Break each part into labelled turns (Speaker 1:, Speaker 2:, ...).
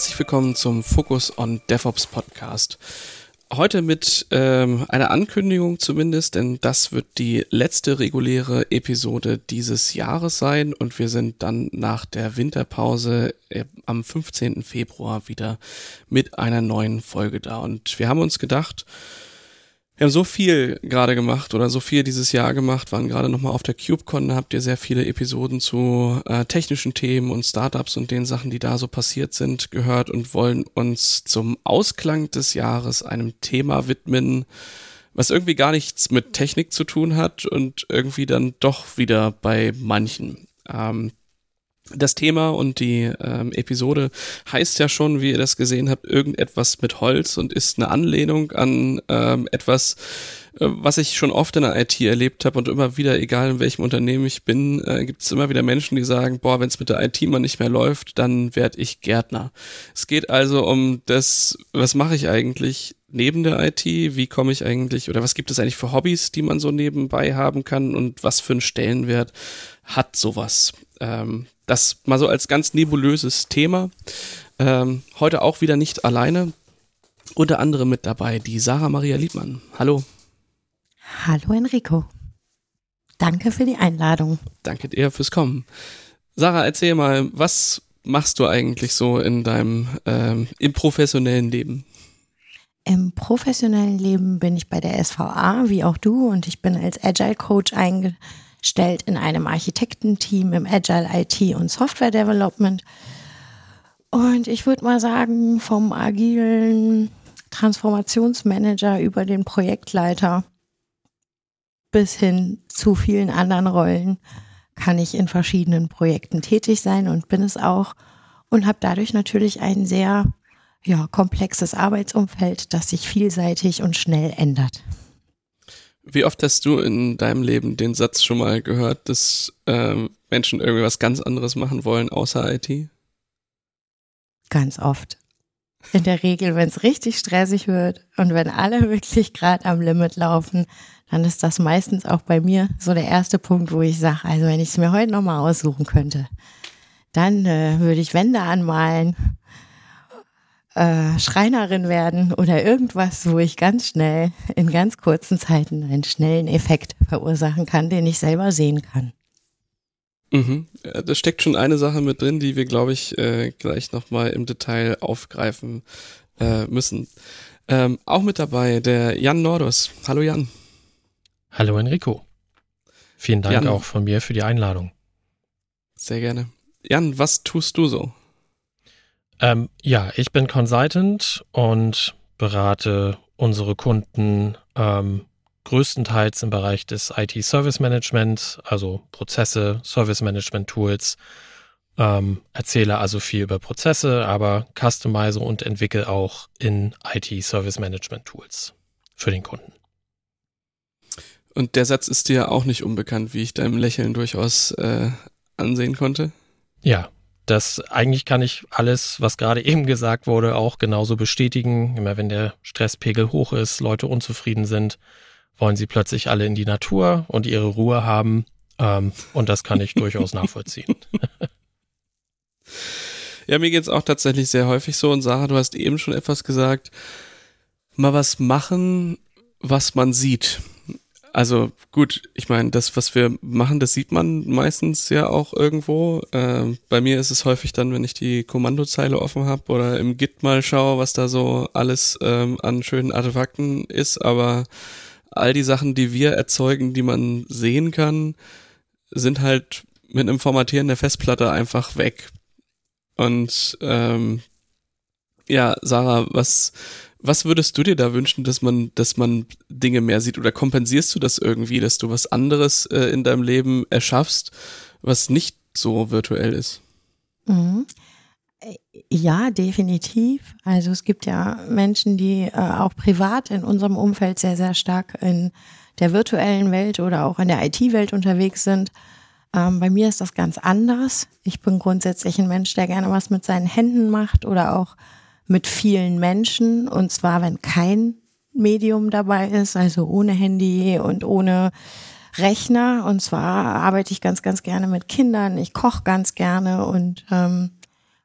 Speaker 1: Herzlich willkommen zum Focus on DevOps Podcast. Heute mit ähm, einer Ankündigung zumindest, denn das wird die letzte reguläre Episode dieses Jahres sein und wir sind dann nach der Winterpause äh, am 15. Februar wieder mit einer neuen Folge da. Und wir haben uns gedacht, wir haben so viel gerade gemacht oder so viel dieses Jahr gemacht, waren gerade nochmal auf der CubeCon, da habt ihr sehr viele Episoden zu äh, technischen Themen und Startups und den Sachen, die da so passiert sind, gehört und wollen uns zum Ausklang des Jahres einem Thema widmen, was irgendwie gar nichts mit Technik zu tun hat und irgendwie dann doch wieder bei manchen. Ähm, das Thema und die ähm, Episode heißt ja schon, wie ihr das gesehen habt, irgendetwas mit Holz und ist eine Anlehnung an ähm, etwas, äh, was ich schon oft in der IT erlebt habe und immer wieder, egal in welchem Unternehmen ich bin, äh, gibt es immer wieder Menschen, die sagen, boah, wenn es mit der IT mal nicht mehr läuft, dann werde ich Gärtner. Es geht also um das, was mache ich eigentlich neben der IT? Wie komme ich eigentlich oder was gibt es eigentlich für Hobbys, die man so nebenbei haben kann und was für einen Stellenwert hat sowas? Ähm, das mal so als ganz nebulöses Thema. Ähm, heute auch wieder nicht alleine. Unter anderem mit dabei die Sarah Maria Liebmann. Hallo.
Speaker 2: Hallo Enrico. Danke für die Einladung.
Speaker 1: Danke dir fürs Kommen. Sarah, erzähl mal, was machst du eigentlich so in deinem ähm, im professionellen Leben?
Speaker 2: Im professionellen Leben bin ich bei der SVA, wie auch du, und ich bin als Agile Coach eingestellt stellt in einem Architektenteam im Agile IT und Software Development. Und ich würde mal sagen, vom agilen Transformationsmanager über den Projektleiter bis hin zu vielen anderen Rollen kann ich in verschiedenen Projekten tätig sein und bin es auch und habe dadurch natürlich ein sehr ja, komplexes Arbeitsumfeld, das sich vielseitig und schnell ändert.
Speaker 1: Wie oft hast du in deinem Leben den Satz schon mal gehört, dass ähm, Menschen irgendwie was ganz anderes machen wollen außer IT?
Speaker 2: Ganz oft. In der Regel, wenn es richtig stressig wird und wenn alle wirklich gerade am Limit laufen, dann ist das meistens auch bei mir so der erste Punkt, wo ich sage, also wenn ich es mir heute nochmal aussuchen könnte, dann äh, würde ich Wände anmalen äh, Schreinerin werden oder irgendwas, wo ich ganz schnell in ganz kurzen Zeiten einen schnellen Effekt verursachen kann, den ich selber sehen kann.
Speaker 1: Mhm. Da steckt schon eine Sache mit drin, die wir, glaube ich, äh, gleich nochmal im Detail aufgreifen äh, müssen. Ähm, auch mit dabei der Jan Nordus. Hallo Jan.
Speaker 3: Hallo Enrico. Vielen Dank
Speaker 1: Jan.
Speaker 3: auch von mir für die Einladung.
Speaker 1: Sehr gerne. Jan, was tust du so?
Speaker 3: Ähm, ja, ich bin Consultant und berate unsere Kunden ähm, größtenteils im Bereich des IT-Service Management, also Prozesse, Service Management Tools. Ähm, erzähle also viel über Prozesse, aber customize und entwickle auch in IT-Service Management Tools für den Kunden.
Speaker 1: Und der Satz ist dir auch nicht unbekannt, wie ich deinem Lächeln durchaus äh, ansehen konnte.
Speaker 3: Ja, das eigentlich kann ich alles, was gerade eben gesagt wurde, auch genauso bestätigen. Immer wenn der Stresspegel hoch ist, Leute unzufrieden sind, wollen sie plötzlich alle in die Natur und ihre Ruhe haben. Ähm, und das kann ich durchaus nachvollziehen.
Speaker 1: ja, mir geht's auch tatsächlich sehr häufig so. Und Sarah, du hast eben schon etwas gesagt. Mal was machen, was man sieht. Also gut, ich meine, das, was wir machen, das sieht man meistens ja auch irgendwo. Ähm, bei mir ist es häufig dann, wenn ich die Kommandozeile offen habe oder im Git mal schaue, was da so alles ähm, an schönen Artefakten ist. Aber all die Sachen, die wir erzeugen, die man sehen kann, sind halt mit einem Formatieren der Festplatte einfach weg. Und ähm, ja, Sarah, was was würdest du dir da wünschen, dass man, dass man Dinge mehr sieht? Oder kompensierst du das irgendwie, dass du was anderes äh, in deinem Leben erschaffst, was nicht so virtuell ist?
Speaker 2: Mhm. Ja, definitiv. Also es gibt ja Menschen, die äh, auch privat in unserem Umfeld sehr, sehr stark in der virtuellen Welt oder auch in der IT-Welt unterwegs sind. Ähm, bei mir ist das ganz anders. Ich bin grundsätzlich ein Mensch, der gerne was mit seinen Händen macht oder auch mit vielen Menschen und zwar, wenn kein Medium dabei ist, also ohne Handy und ohne Rechner. Und zwar arbeite ich ganz, ganz gerne mit Kindern. Ich koche ganz gerne und ähm,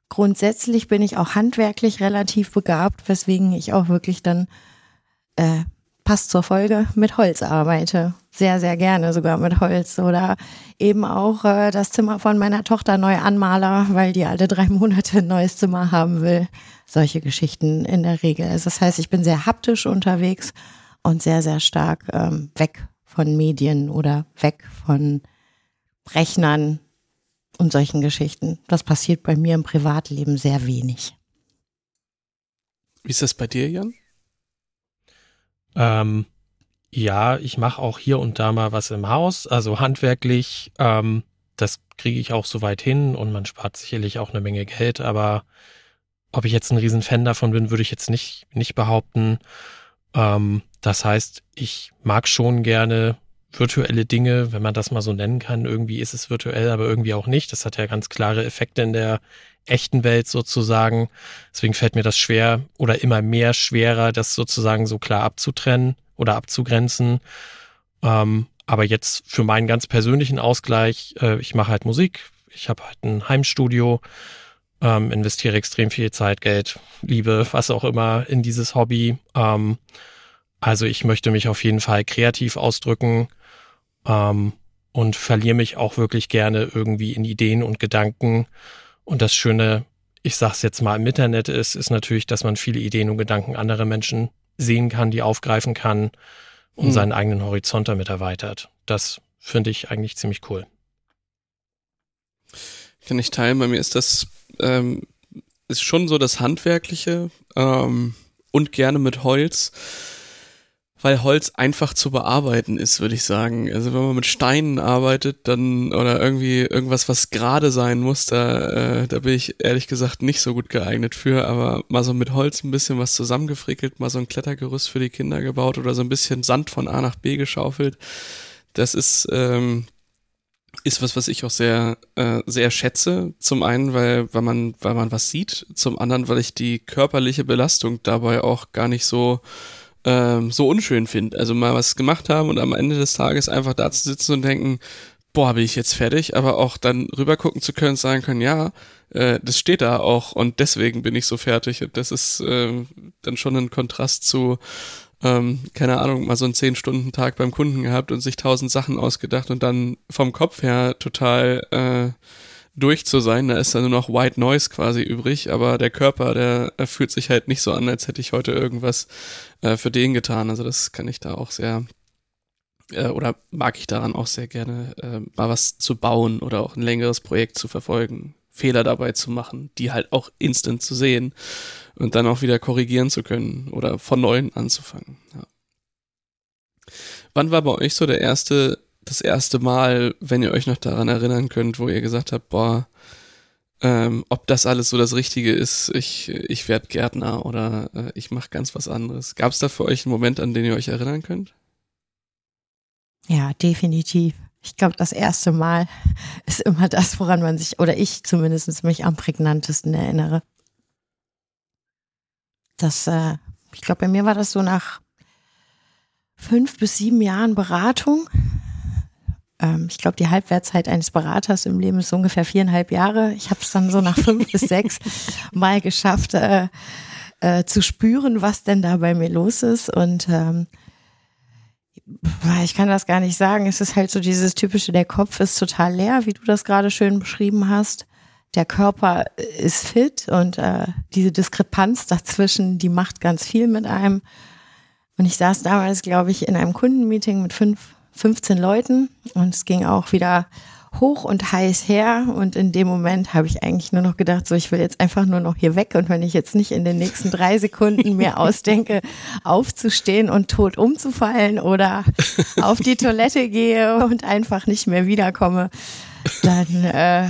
Speaker 2: grundsätzlich bin ich auch handwerklich relativ begabt, weswegen ich auch wirklich dann äh, passt zur Folge mit Holz arbeite. Sehr, sehr gerne sogar mit Holz. Oder eben auch äh, das Zimmer von meiner Tochter neu anmaler, weil die alle drei Monate ein neues Zimmer haben will. Solche Geschichten in der Regel. Also das heißt, ich bin sehr haptisch unterwegs und sehr, sehr stark ähm, weg von Medien oder weg von Rechnern und solchen Geschichten. Das passiert bei mir im Privatleben sehr wenig.
Speaker 1: Wie ist das bei dir, Jan?
Speaker 3: Ähm, ja, ich mache auch hier und da mal was im Haus, also handwerklich. Ähm, das kriege ich auch so weit hin und man spart sicherlich auch eine Menge Geld, aber ob ich jetzt ein Riesenfan davon bin, würde ich jetzt nicht, nicht behaupten. Ähm, das heißt, ich mag schon gerne virtuelle Dinge, wenn man das mal so nennen kann. Irgendwie ist es virtuell, aber irgendwie auch nicht. Das hat ja ganz klare Effekte in der echten Welt sozusagen. Deswegen fällt mir das schwer oder immer mehr schwerer, das sozusagen so klar abzutrennen oder abzugrenzen. Ähm, aber jetzt für meinen ganz persönlichen Ausgleich, äh, ich mache halt Musik, ich habe halt ein Heimstudio, ähm, investiere extrem viel Zeit, Geld, Liebe, was auch immer in dieses Hobby. Ähm, also ich möchte mich auf jeden Fall kreativ ausdrücken ähm, und verliere mich auch wirklich gerne irgendwie in Ideen und Gedanken. Und das Schöne, ich sag's jetzt mal im Internet ist, ist natürlich, dass man viele Ideen und Gedanken anderer Menschen sehen kann, die aufgreifen kann und hm. seinen eigenen Horizont damit erweitert. Das finde ich eigentlich ziemlich cool.
Speaker 1: Kann ich teilen. Bei mir ist das ähm, ist schon so das Handwerkliche ähm, und gerne mit Holz weil Holz einfach zu bearbeiten ist, würde ich sagen. Also wenn man mit Steinen arbeitet, dann oder irgendwie irgendwas, was gerade sein muss, da, äh, da bin ich ehrlich gesagt nicht so gut geeignet für. Aber mal so mit Holz ein bisschen was zusammengefrickelt, mal so ein Klettergerüst für die Kinder gebaut oder so ein bisschen Sand von A nach B geschaufelt. Das ist ähm, ist was, was ich auch sehr, äh, sehr schätze. Zum einen, weil, weil man, weil man was sieht. Zum anderen, weil ich die körperliche Belastung dabei auch gar nicht so ähm, so unschön finde. Also mal was gemacht haben und am Ende des Tages einfach da zu sitzen und denken, boah, bin ich jetzt fertig, aber auch dann rüber gucken zu können, sagen können, ja, äh, das steht da auch und deswegen bin ich so fertig. Und das ist äh, dann schon ein Kontrast zu, ähm, keine Ahnung, mal so einen zehn Stunden Tag beim Kunden gehabt und sich tausend Sachen ausgedacht und dann vom Kopf her total äh, durch zu sein. Da ist dann nur noch White Noise quasi übrig, aber der Körper, der, der fühlt sich halt nicht so an, als hätte ich heute irgendwas äh, für den getan. Also das kann ich da auch sehr äh, oder mag ich daran auch sehr gerne, äh, mal was zu bauen oder auch ein längeres Projekt zu verfolgen, Fehler dabei zu machen, die halt auch instant zu sehen und dann auch wieder korrigieren zu können oder von neuem anzufangen. Ja. Wann war bei euch so der erste das erste Mal, wenn ihr euch noch daran erinnern könnt, wo ihr gesagt habt, boah, ähm, ob das alles so das Richtige ist, ich, ich werde Gärtner oder äh, ich mache ganz was anderes. Gab es da für euch einen Moment, an den ihr euch erinnern könnt?
Speaker 2: Ja, definitiv. Ich glaube, das erste Mal ist immer das, woran man sich, oder ich zumindest mich am prägnantesten erinnere. Das, äh, ich glaube, bei mir war das so nach fünf bis sieben Jahren Beratung ähm, ich glaube, die Halbwertszeit eines Beraters im Leben ist ungefähr viereinhalb Jahre. Ich habe es dann so nach fünf bis sechs Mal geschafft, äh, äh, zu spüren, was denn da bei mir los ist. Und ähm, ich kann das gar nicht sagen. Es ist halt so dieses typische, der Kopf ist total leer, wie du das gerade schön beschrieben hast. Der Körper ist fit und äh, diese Diskrepanz dazwischen, die macht ganz viel mit einem. Und ich saß damals, glaube ich, in einem Kundenmeeting mit fünf 15 Leuten und es ging auch wieder hoch und heiß her und in dem Moment habe ich eigentlich nur noch gedacht, so ich will jetzt einfach nur noch hier weg und wenn ich jetzt nicht in den nächsten drei Sekunden mir ausdenke, aufzustehen und tot umzufallen oder auf die Toilette gehe und einfach nicht mehr wiederkomme, dann äh,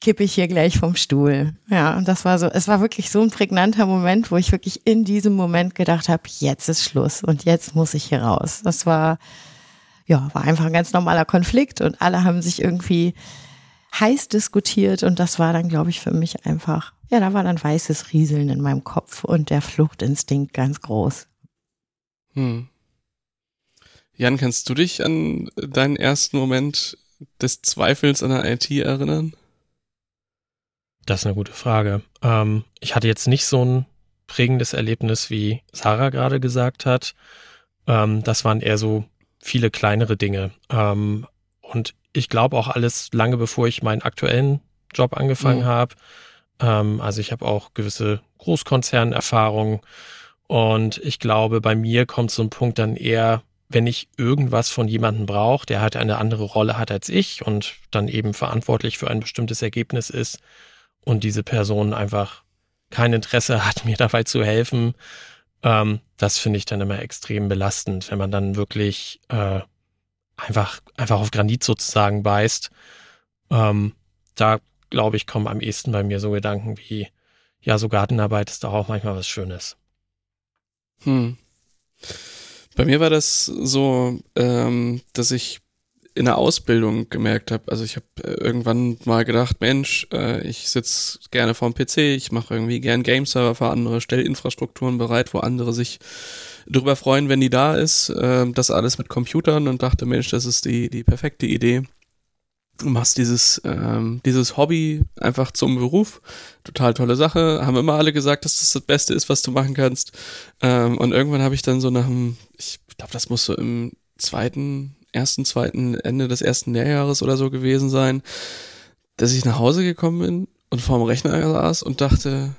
Speaker 2: kippe ich hier gleich vom Stuhl. Ja, und das war so, es war wirklich so ein prägnanter Moment, wo ich wirklich in diesem Moment gedacht habe, jetzt ist Schluss und jetzt muss ich hier raus. Das war ja, war einfach ein ganz normaler Konflikt und alle haben sich irgendwie heiß diskutiert und das war dann, glaube ich, für mich einfach, ja, da war dann weißes Rieseln in meinem Kopf und der Fluchtinstinkt ganz groß. Hm.
Speaker 1: Jan, kannst du dich an deinen ersten Moment des Zweifels an der IT erinnern?
Speaker 3: Das ist eine gute Frage. Ähm, ich hatte jetzt nicht so ein prägendes Erlebnis, wie Sarah gerade gesagt hat. Ähm, das waren eher so viele kleinere Dinge. Ähm, und ich glaube auch alles lange bevor ich meinen aktuellen Job angefangen mhm. habe. Ähm, also ich habe auch gewisse Großkonzernerfahrungen. Und ich glaube, bei mir kommt so ein Punkt dann eher, wenn ich irgendwas von jemandem brauche, der halt eine andere Rolle hat als ich und dann eben verantwortlich für ein bestimmtes Ergebnis ist und diese Person einfach kein Interesse hat, mir dabei zu helfen, ähm, das finde ich dann immer extrem belastend, wenn man dann wirklich äh, einfach, einfach auf Granit sozusagen beißt. Ähm, da glaube ich, kommen am ehesten bei mir so Gedanken wie, ja, so Gartenarbeit ist doch auch manchmal was Schönes.
Speaker 1: Hm. Bei mir war das so, ähm, dass ich in der Ausbildung gemerkt habe. Also ich habe äh, irgendwann mal gedacht, Mensch, äh, ich sitze gerne vorm PC, ich mache irgendwie gern Game-Server für andere, stelle Infrastrukturen bereit, wo andere sich darüber freuen, wenn die da ist. Äh, das alles mit Computern und dachte, Mensch, das ist die, die perfekte Idee. Du machst dieses, ähm, dieses Hobby einfach zum Beruf. Total tolle Sache. Haben immer alle gesagt, dass das das Beste ist, was du machen kannst. Ähm, und irgendwann habe ich dann so nach dem, ich glaube, das muss so im zweiten, ersten, zweiten, Ende des ersten Lehrjahres oder so gewesen sein, dass ich nach Hause gekommen bin und vorm Rechner saß und dachte,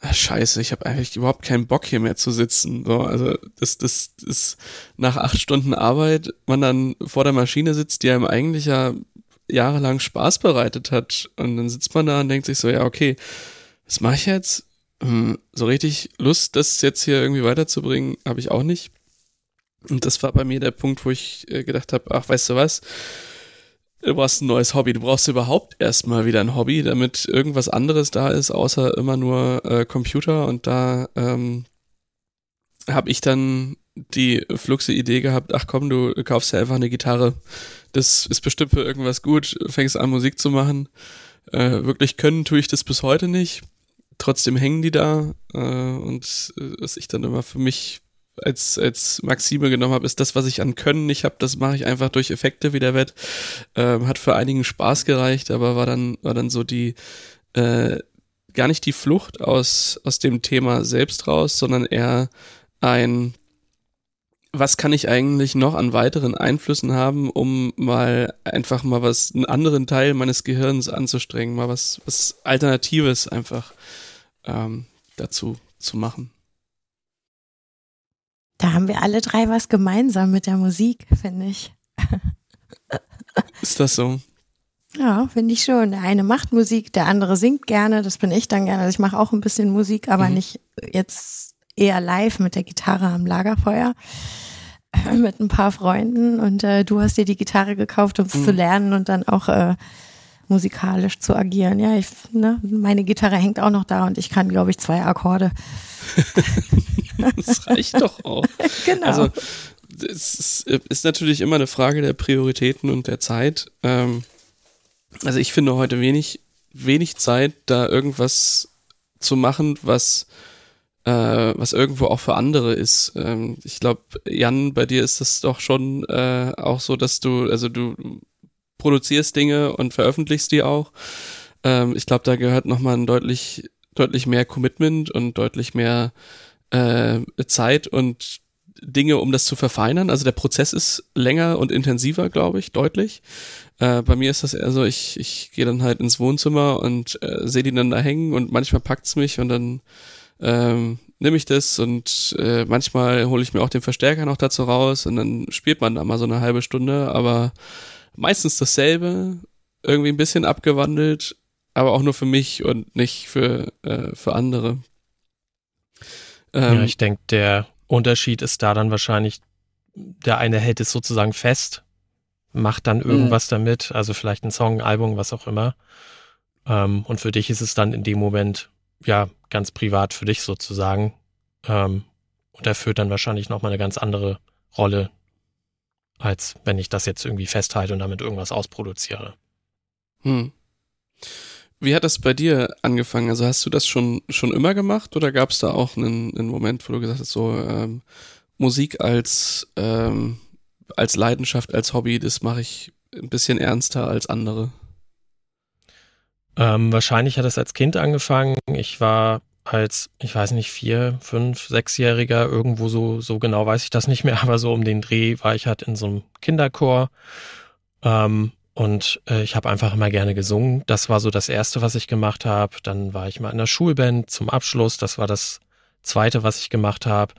Speaker 1: ah, scheiße, ich habe eigentlich überhaupt keinen Bock hier mehr zu sitzen. So, also das, das ist nach acht Stunden Arbeit, man dann vor der Maschine sitzt, die einem eigentlich ja jahrelang Spaß bereitet hat. Und dann sitzt man da und denkt sich so, ja, okay, was mache ich jetzt? Hm, so richtig Lust, das jetzt hier irgendwie weiterzubringen, habe ich auch nicht. Und das war bei mir der Punkt, wo ich äh, gedacht habe, ach, weißt du was? Du brauchst ein neues Hobby. Du brauchst überhaupt erstmal wieder ein Hobby, damit irgendwas anderes da ist, außer immer nur äh, Computer. Und da ähm, habe ich dann die fluxe Idee gehabt, ach komm, du kaufst ja einfach eine Gitarre. Das ist bestimmt für irgendwas gut, fängst an Musik zu machen. Äh, wirklich können tue ich das bis heute nicht. Trotzdem hängen die da. Äh, und äh, was ich dann immer für mich als, als Maxime genommen habe, ist das, was ich an Können nicht habe, das mache ich einfach durch Effekte wieder wett. Ähm, hat für einigen Spaß gereicht, aber war dann, war dann so die, äh, gar nicht die Flucht aus, aus dem Thema selbst raus, sondern eher ein, was kann ich eigentlich noch an weiteren Einflüssen haben, um mal einfach mal was, einen anderen Teil meines Gehirns anzustrengen, mal was, was Alternatives einfach ähm, dazu zu machen.
Speaker 2: Da haben wir alle drei was gemeinsam mit der Musik, finde ich.
Speaker 1: Ist das so?
Speaker 2: Ja, finde ich schon. Der eine macht Musik, der andere singt gerne, das bin ich dann gerne. Also ich mache auch ein bisschen Musik, aber mhm. nicht jetzt eher live mit der Gitarre am Lagerfeuer mit ein paar Freunden und äh, du hast dir die Gitarre gekauft, um es mhm. zu lernen und dann auch äh, musikalisch zu agieren. Ja, ich, ne, meine Gitarre hängt auch noch da und ich kann, glaube ich, zwei Akkorde.
Speaker 1: das reicht doch auch. genau. Also es ist, natürlich immer eine Frage der Prioritäten und der Zeit. Ähm, also ich finde heute wenig, wenig Zeit, da irgendwas zu machen, was äh, was irgendwo auch für andere ist. Ähm, ich glaube, Jan, bei dir ist das doch schon äh, auch so, dass du, also du produzierst Dinge und veröffentlichst die auch. Ähm, ich glaube, da gehört nochmal ein deutlich, deutlich mehr Commitment und deutlich mehr äh, Zeit und Dinge, um das zu verfeinern. Also der Prozess ist länger und intensiver, glaube ich, deutlich. Äh, bei mir ist das eher so, ich, ich gehe dann halt ins Wohnzimmer und äh, sehe die dann da hängen und manchmal packt's mich und dann ähm, nehme ich das und äh, manchmal hole ich mir auch den Verstärker noch dazu raus und dann spielt man da mal so eine halbe Stunde, aber meistens dasselbe, irgendwie ein bisschen abgewandelt, aber auch nur für mich und nicht für, äh, für andere.
Speaker 3: Ähm, ja, ich denke, der Unterschied ist da dann wahrscheinlich, der eine hält es sozusagen fest, macht dann mhm. irgendwas damit, also vielleicht ein Song, ein Album, was auch immer. Ähm, und für dich ist es dann in dem Moment ja, ganz privat für dich sozusagen. Ähm, und erfüllt dann wahrscheinlich nochmal eine ganz andere Rolle, als wenn ich das jetzt irgendwie festhalte und damit irgendwas ausproduziere.
Speaker 1: Hm. Wie hat das bei dir angefangen? Also hast du das schon, schon immer gemacht oder gab es da auch einen, einen Moment, wo du gesagt hast, so ähm, Musik als, ähm, als Leidenschaft, als Hobby, das mache ich ein bisschen ernster als andere?
Speaker 3: Ähm, wahrscheinlich hat es als Kind angefangen. Ich war als, ich weiß nicht, vier, fünf, sechsjähriger, irgendwo so, so genau weiß ich das nicht mehr, aber so um den Dreh war ich halt in so einem Kinderchor. Ähm, und äh, ich habe einfach immer gerne gesungen. Das war so das Erste, was ich gemacht habe. Dann war ich mal in der Schulband zum Abschluss. Das war das Zweite, was ich gemacht habe.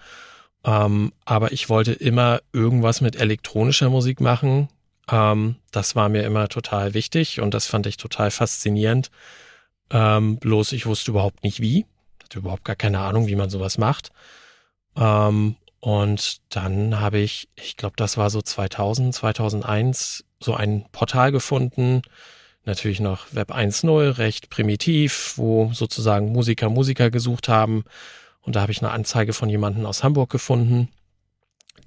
Speaker 3: Ähm, aber ich wollte immer irgendwas mit elektronischer Musik machen. Ähm, das war mir immer total wichtig und das fand ich total faszinierend. Ähm, bloß ich wusste überhaupt nicht wie. Hatte überhaupt gar keine Ahnung, wie man sowas macht. Ähm, und dann habe ich, ich glaube, das war so 2000, 2001, so ein Portal gefunden. Natürlich noch Web 1.0, recht primitiv, wo sozusagen Musiker Musiker gesucht haben. Und da habe ich eine Anzeige von jemandem aus Hamburg gefunden,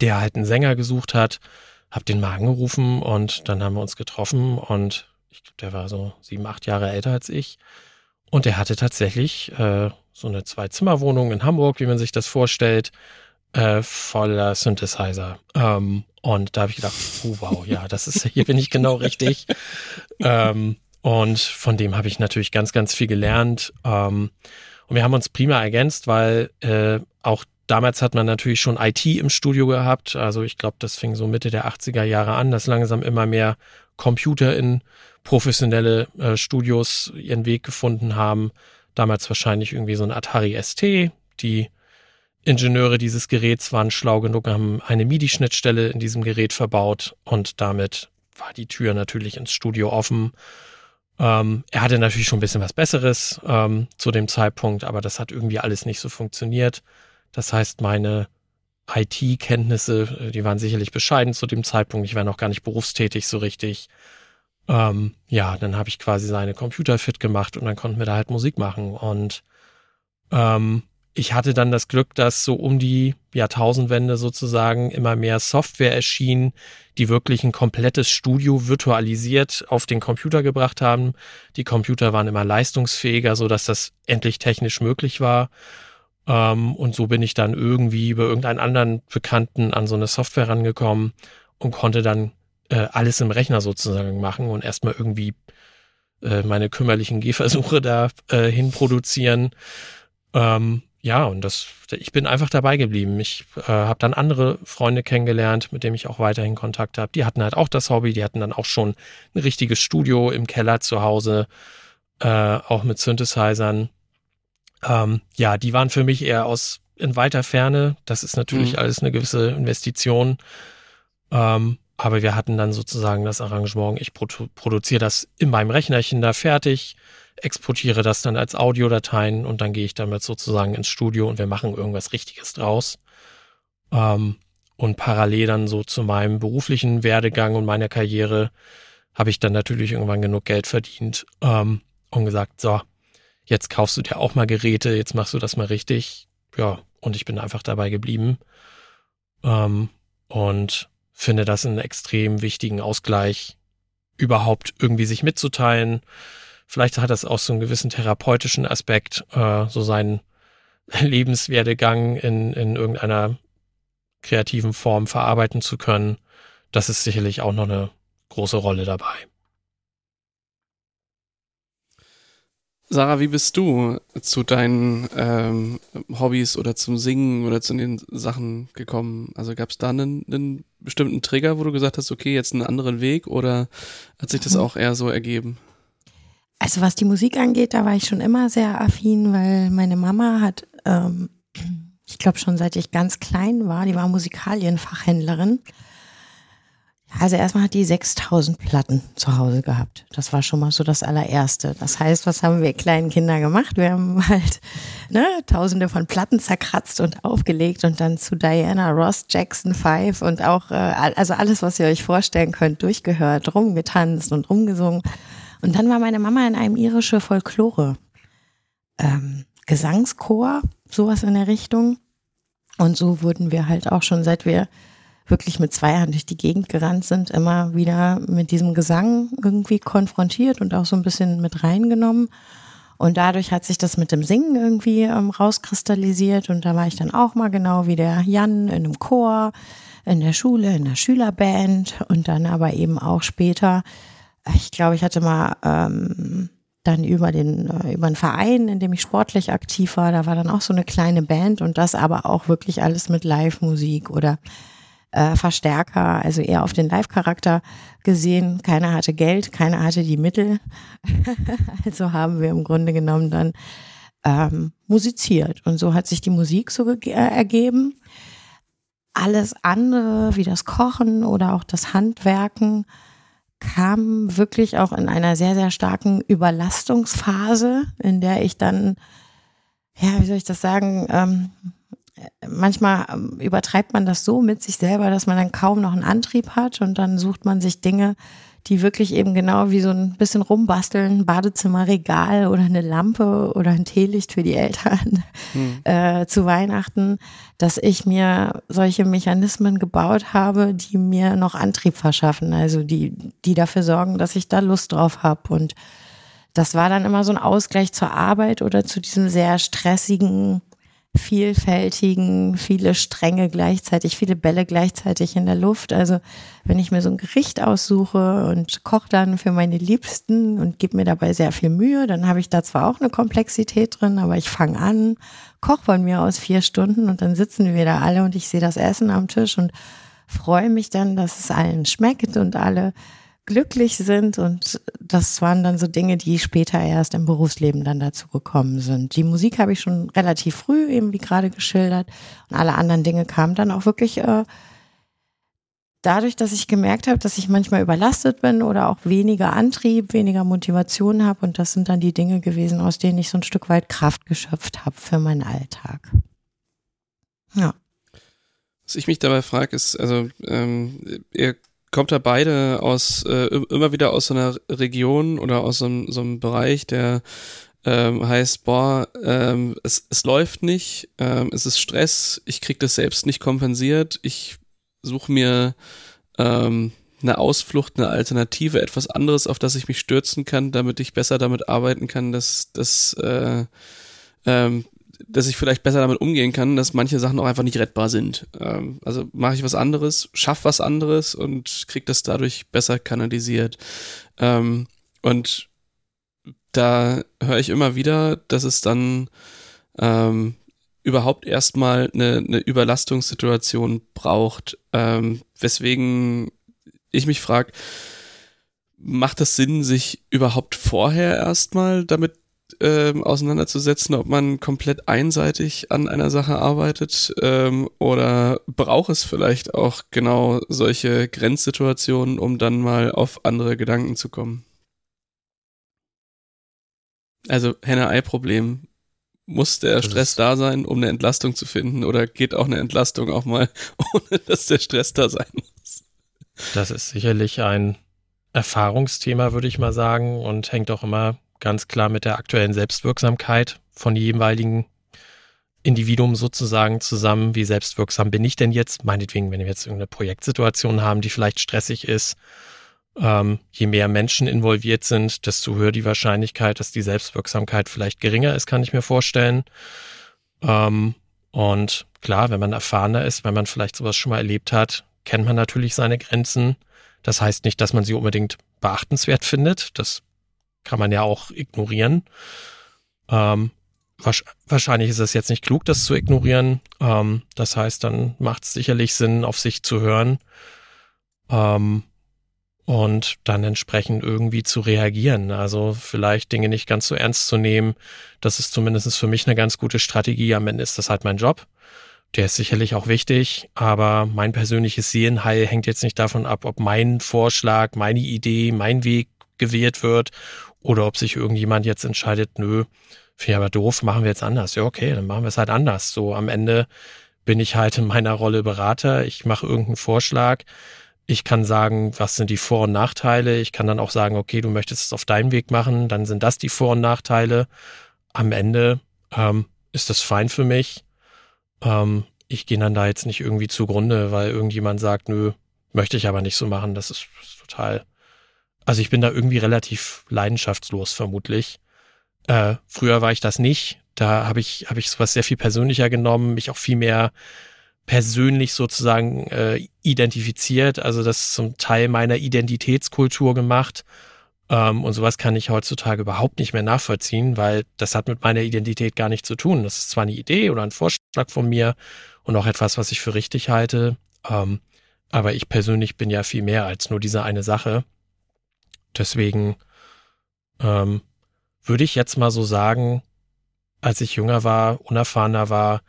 Speaker 3: der halt einen Sänger gesucht hat. Hab den mal angerufen und dann haben wir uns getroffen und ich glaube, der war so sieben, acht Jahre älter als ich. Und der hatte tatsächlich äh, so eine Zwei-Zimmer-Wohnung in Hamburg, wie man sich das vorstellt, äh, voller Synthesizer. Ähm, und da habe ich gedacht, oh, wow, ja, das ist, hier bin ich genau richtig. ähm, und von dem habe ich natürlich ganz, ganz viel gelernt. Ähm, und wir haben uns prima ergänzt, weil äh, auch damals hat man natürlich schon IT im Studio gehabt. Also ich glaube, das fing so Mitte der 80er Jahre an, dass langsam immer mehr Computer in professionelle äh, Studios ihren Weg gefunden haben. Damals wahrscheinlich irgendwie so ein Atari ST, die Ingenieure dieses Geräts waren schlau genug, haben eine MIDI-Schnittstelle in diesem Gerät verbaut und damit war die Tür natürlich ins Studio offen. Ähm, er hatte natürlich schon ein bisschen was Besseres ähm, zu dem Zeitpunkt, aber das hat irgendwie alles nicht so funktioniert. Das heißt, meine IT-Kenntnisse, äh, die waren sicherlich bescheiden zu dem Zeitpunkt. Ich war noch gar nicht berufstätig so richtig. Ähm, ja, dann habe ich quasi seine Computer fit gemacht und dann konnten wir da halt Musik machen. Und ähm, ich hatte dann das Glück, dass so um die Jahrtausendwende sozusagen immer mehr Software erschien, die wirklich ein komplettes Studio virtualisiert auf den Computer gebracht haben. Die Computer waren immer leistungsfähiger, so dass das endlich technisch möglich war. Ähm, und so bin ich dann irgendwie über irgendeinen anderen Bekannten an so eine Software rangekommen und konnte dann äh, alles im Rechner sozusagen machen und erstmal irgendwie äh, meine kümmerlichen Gehversuche da äh, hin produzieren. Ähm, ja, und das, ich bin einfach dabei geblieben. Ich äh, habe dann andere Freunde kennengelernt, mit denen ich auch weiterhin Kontakt habe. Die hatten halt auch das Hobby, die hatten dann auch schon ein richtiges Studio im Keller zu Hause, äh, auch mit Synthesizern. Ähm, ja, die waren für mich eher aus in weiter Ferne. Das ist natürlich mhm. alles eine gewisse Investition. Ähm, aber wir hatten dann sozusagen das Arrangement, ich produ produziere das in meinem Rechnerchen da fertig exportiere das dann als Audiodateien und dann gehe ich damit sozusagen ins Studio und wir machen irgendwas Richtiges draus. Ähm, und parallel dann so zu meinem beruflichen Werdegang und meiner Karriere habe ich dann natürlich irgendwann genug Geld verdient ähm, und gesagt, so, jetzt kaufst du dir auch mal Geräte, jetzt machst du das mal richtig. Ja, und ich bin einfach dabei geblieben. Ähm, und finde das einen extrem wichtigen Ausgleich, überhaupt irgendwie sich mitzuteilen, Vielleicht hat das auch so einen gewissen therapeutischen Aspekt, äh, so seinen Lebenswerdegang in, in irgendeiner kreativen Form verarbeiten zu können. Das ist sicherlich auch noch eine große Rolle dabei.
Speaker 1: Sarah, wie bist du zu deinen ähm, Hobbys oder zum Singen oder zu den Sachen gekommen? Also gab es da einen, einen, bestimmten Trigger, wo du gesagt hast, okay, jetzt einen anderen Weg oder hat sich das mhm. auch eher so ergeben?
Speaker 2: Also was die Musik angeht, da war ich schon immer sehr affin, weil meine Mama hat, ähm, ich glaube schon seit ich ganz klein war, die war Musikalienfachhändlerin. Also erstmal hat die 6000 Platten zu Hause gehabt. Das war schon mal so das allererste. Das heißt, was haben wir kleinen Kinder gemacht? Wir haben halt ne, tausende von Platten zerkratzt und aufgelegt und dann zu Diana Ross, Jackson 5 und auch, äh, also alles, was ihr euch vorstellen könnt, durchgehört, rumgetanzt und rumgesungen. Und dann war meine Mama in einem irische Folklore ähm, Gesangschor, sowas in der Richtung. Und so wurden wir halt auch schon, seit wir wirklich mit zwei Jahren durch die Gegend gerannt sind, immer wieder mit diesem Gesang irgendwie konfrontiert und auch so ein bisschen mit reingenommen. Und dadurch hat sich das mit dem Singen irgendwie ähm, rauskristallisiert. Und da war ich dann auch mal genau wie der Jan in einem Chor, in der Schule, in der Schülerband und dann aber eben auch später ich glaube, ich hatte mal ähm, dann über den, äh, über einen Verein, in dem ich sportlich aktiv war. Da war dann auch so eine kleine Band und das aber auch wirklich alles mit Live-Musik oder äh, Verstärker, also eher auf den Live-Charakter gesehen. Keiner hatte Geld, keiner hatte die Mittel. also haben wir im Grunde genommen dann ähm, musiziert. Und so hat sich die Musik so äh, ergeben. Alles andere, wie das Kochen oder auch das Handwerken, kam wirklich auch in einer sehr, sehr starken Überlastungsphase, in der ich dann, ja, wie soll ich das sagen, ähm, manchmal ähm, übertreibt man das so mit sich selber, dass man dann kaum noch einen Antrieb hat und dann sucht man sich Dinge, die wirklich eben genau wie so ein bisschen rumbasteln, Badezimmerregal oder eine Lampe oder ein Teelicht für die Eltern hm. äh, zu Weihnachten, dass ich mir solche Mechanismen gebaut habe, die mir noch Antrieb verschaffen, also die, die dafür sorgen, dass ich da Lust drauf habe. Und das war dann immer so ein Ausgleich zur Arbeit oder zu diesem sehr stressigen vielfältigen, viele Stränge gleichzeitig, viele Bälle gleichzeitig in der Luft. Also wenn ich mir so ein Gericht aussuche und koche dann für meine Liebsten und gebe mir dabei sehr viel Mühe, dann habe ich da zwar auch eine Komplexität drin, aber ich fange an, koche von mir aus vier Stunden und dann sitzen wir da alle und ich sehe das Essen am Tisch und freue mich dann, dass es allen schmeckt und alle glücklich sind. Und das waren dann so Dinge, die später erst im Berufsleben dann dazu gekommen sind. Die Musik habe ich schon relativ früh, eben wie gerade geschildert. Und alle anderen Dinge kamen dann auch wirklich äh, dadurch, dass ich gemerkt habe, dass ich manchmal überlastet bin oder auch weniger Antrieb, weniger Motivation habe. Und das sind dann die Dinge gewesen, aus denen ich so ein Stück weit Kraft geschöpft habe für meinen Alltag. Ja.
Speaker 1: Was ich mich dabei frage, ist, also ähm, ihr kommt da beide aus äh, immer wieder aus so einer Region oder aus so einem, so einem Bereich, der ähm, heißt, boah, ähm, es, es läuft nicht, ähm, es ist Stress, ich krieg das selbst nicht kompensiert, ich suche mir ähm, eine Ausflucht, eine Alternative, etwas anderes, auf das ich mich stürzen kann, damit ich besser damit arbeiten kann, dass, dass äh, ähm, dass ich vielleicht besser damit umgehen kann, dass manche Sachen auch einfach nicht rettbar sind. Ähm, also mache ich was anderes, schaff was anderes und krieg das dadurch besser kanalisiert. Ähm, und da höre ich immer wieder, dass es dann ähm, überhaupt erstmal eine, eine Überlastungssituation braucht, ähm, weswegen ich mich frage, macht das Sinn, sich überhaupt vorher erstmal damit ähm, auseinanderzusetzen, ob man komplett einseitig an einer Sache arbeitet ähm, oder braucht es vielleicht auch genau solche Grenzsituationen, um dann mal auf andere Gedanken zu kommen. Also Henne-Ei-Problem. Muss der das Stress da sein, um eine Entlastung zu finden, oder geht auch eine Entlastung auch mal, ohne dass der Stress da sein muss?
Speaker 3: Das ist sicherlich ein Erfahrungsthema, würde ich mal sagen, und hängt auch immer ganz klar mit der aktuellen Selbstwirksamkeit von jeweiligen Individuum sozusagen zusammen. Wie selbstwirksam bin ich denn jetzt? Meinetwegen, wenn wir jetzt irgendeine Projektsituation haben, die vielleicht stressig ist, ähm, je mehr Menschen involviert sind, desto höher die Wahrscheinlichkeit, dass die Selbstwirksamkeit vielleicht geringer ist, kann ich mir vorstellen. Ähm, und klar, wenn man erfahrener ist, wenn man vielleicht sowas schon mal erlebt hat, kennt man natürlich seine Grenzen. Das heißt nicht, dass man sie unbedingt beachtenswert findet. Das kann man ja auch ignorieren. Ähm, wahrscheinlich ist es jetzt nicht klug, das zu ignorieren. Ähm, das heißt, dann macht es sicherlich Sinn, auf sich zu hören ähm, und dann entsprechend irgendwie zu reagieren. Also vielleicht Dinge nicht ganz so ernst zu nehmen. Das ist zumindest für mich eine ganz gute Strategie. Am Ende ist das halt mein Job. Der ist sicherlich auch wichtig, aber mein persönliches Seelenheil hängt jetzt nicht davon ab, ob mein Vorschlag, meine Idee, mein Weg gewählt wird oder ob sich irgendjemand jetzt entscheidet, nö, finde ich aber doof, machen wir jetzt anders. Ja, okay, dann machen wir es halt anders. So am Ende bin ich halt in meiner Rolle Berater. Ich mache irgendeinen Vorschlag. Ich kann sagen, was sind die Vor- und Nachteile. Ich kann dann auch sagen, okay, du möchtest es auf deinem Weg machen, dann sind das die Vor- und Nachteile. Am Ende ähm, ist das fein für mich. Ähm, ich gehe dann da jetzt nicht irgendwie zugrunde, weil irgendjemand sagt, nö, möchte ich aber nicht so machen. Das ist, ist total also ich bin da irgendwie relativ leidenschaftslos vermutlich. Äh, früher war ich das nicht. Da habe ich, hab ich sowas sehr viel persönlicher genommen, mich auch viel mehr persönlich sozusagen äh, identifiziert, also das zum Teil meiner Identitätskultur gemacht. Ähm, und sowas kann ich heutzutage überhaupt nicht mehr nachvollziehen, weil das hat mit meiner Identität gar nichts zu tun. Das ist zwar eine Idee oder ein Vorschlag von mir und auch etwas, was ich für richtig halte. Ähm, aber ich persönlich bin ja viel mehr als nur diese eine Sache. Deswegen ähm, würde ich jetzt mal so sagen, als ich jünger war, unerfahrener war,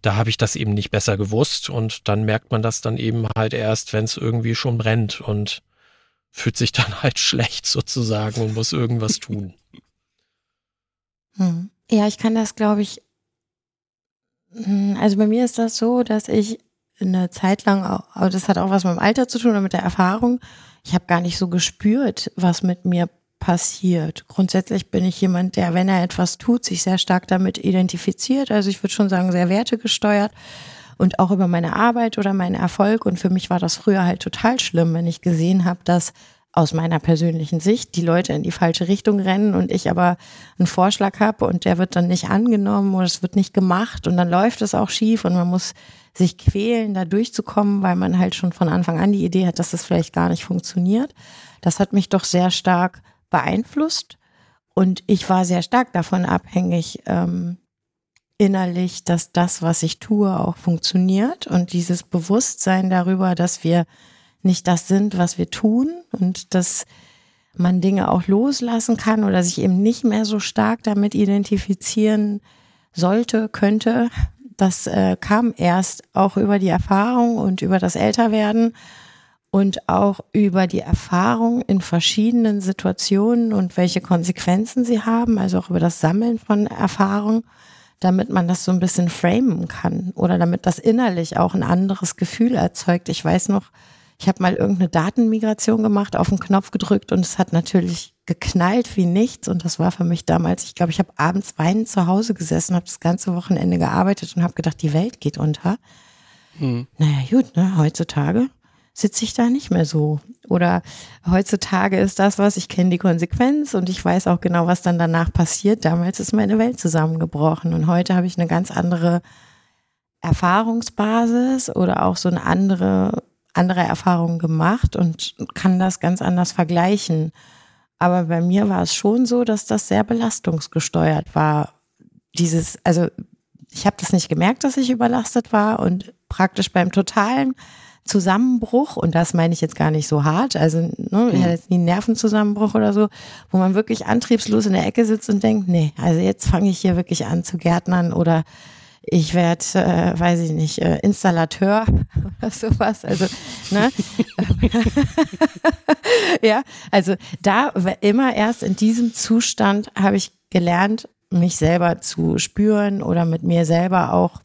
Speaker 3: da habe ich das eben nicht besser gewusst und dann merkt man das dann eben halt erst, wenn es irgendwie schon brennt und fühlt sich dann halt schlecht sozusagen und muss irgendwas tun.
Speaker 2: Hm. Ja, ich kann das, glaube ich, hm, also bei mir ist das so, dass ich eine Zeit lang, aber das hat auch was mit dem Alter zu tun oder mit der Erfahrung, ich habe gar nicht so gespürt, was mit mir passiert. Grundsätzlich bin ich jemand, der, wenn er etwas tut, sich sehr stark damit identifiziert. Also ich würde schon sagen, sehr wertegesteuert und auch über meine Arbeit oder meinen Erfolg. Und für mich war das früher halt total schlimm, wenn ich gesehen habe, dass aus meiner persönlichen Sicht die Leute in die falsche Richtung rennen und ich aber einen Vorschlag habe und der wird dann nicht angenommen oder es wird nicht gemacht und dann läuft es auch schief und man muss sich quälen, da durchzukommen, weil man halt schon von Anfang an die Idee hat, dass das vielleicht gar nicht funktioniert. Das hat mich doch sehr stark beeinflusst und ich war sehr stark davon abhängig, ähm, innerlich, dass das, was ich tue, auch funktioniert und dieses Bewusstsein darüber, dass wir nicht das sind, was wir tun und dass man Dinge auch loslassen kann oder sich eben nicht mehr so stark damit identifizieren sollte, könnte. Das äh, kam erst auch über die Erfahrung und über das Älterwerden und auch über die Erfahrung in verschiedenen Situationen und welche Konsequenzen sie haben, also auch über das Sammeln von Erfahrung, damit man das so ein bisschen framen kann oder damit das innerlich auch ein anderes Gefühl erzeugt. Ich weiß noch, ich habe mal irgendeine Datenmigration gemacht, auf den Knopf gedrückt und es hat natürlich geknallt wie nichts. Und das war für mich damals, ich glaube, ich habe abends weinend zu Hause gesessen, habe das ganze Wochenende gearbeitet und habe gedacht, die Welt geht unter. Hm. Naja, gut, ne, heutzutage sitze ich da nicht mehr so. Oder heutzutage ist das was, ich kenne die Konsequenz und ich weiß auch genau, was dann danach passiert. Damals ist meine Welt zusammengebrochen und heute habe ich eine ganz andere Erfahrungsbasis oder auch so eine andere andere Erfahrungen gemacht und kann das ganz anders vergleichen. Aber bei mir war es schon so, dass das sehr belastungsgesteuert war. Dieses, also ich habe das nicht gemerkt, dass ich überlastet war und praktisch beim totalen Zusammenbruch, und das meine ich jetzt gar nicht so hart, also ne, ich hatte mhm. jetzt nie einen Nervenzusammenbruch oder so, wo man wirklich antriebslos in der Ecke sitzt und denkt, nee, also jetzt fange ich hier wirklich an zu gärtnern oder ich werde, äh, weiß ich nicht, äh, Installateur oder sowas. Also, ne? ja, also da immer erst in diesem Zustand habe ich gelernt, mich selber zu spüren oder mit mir selber auch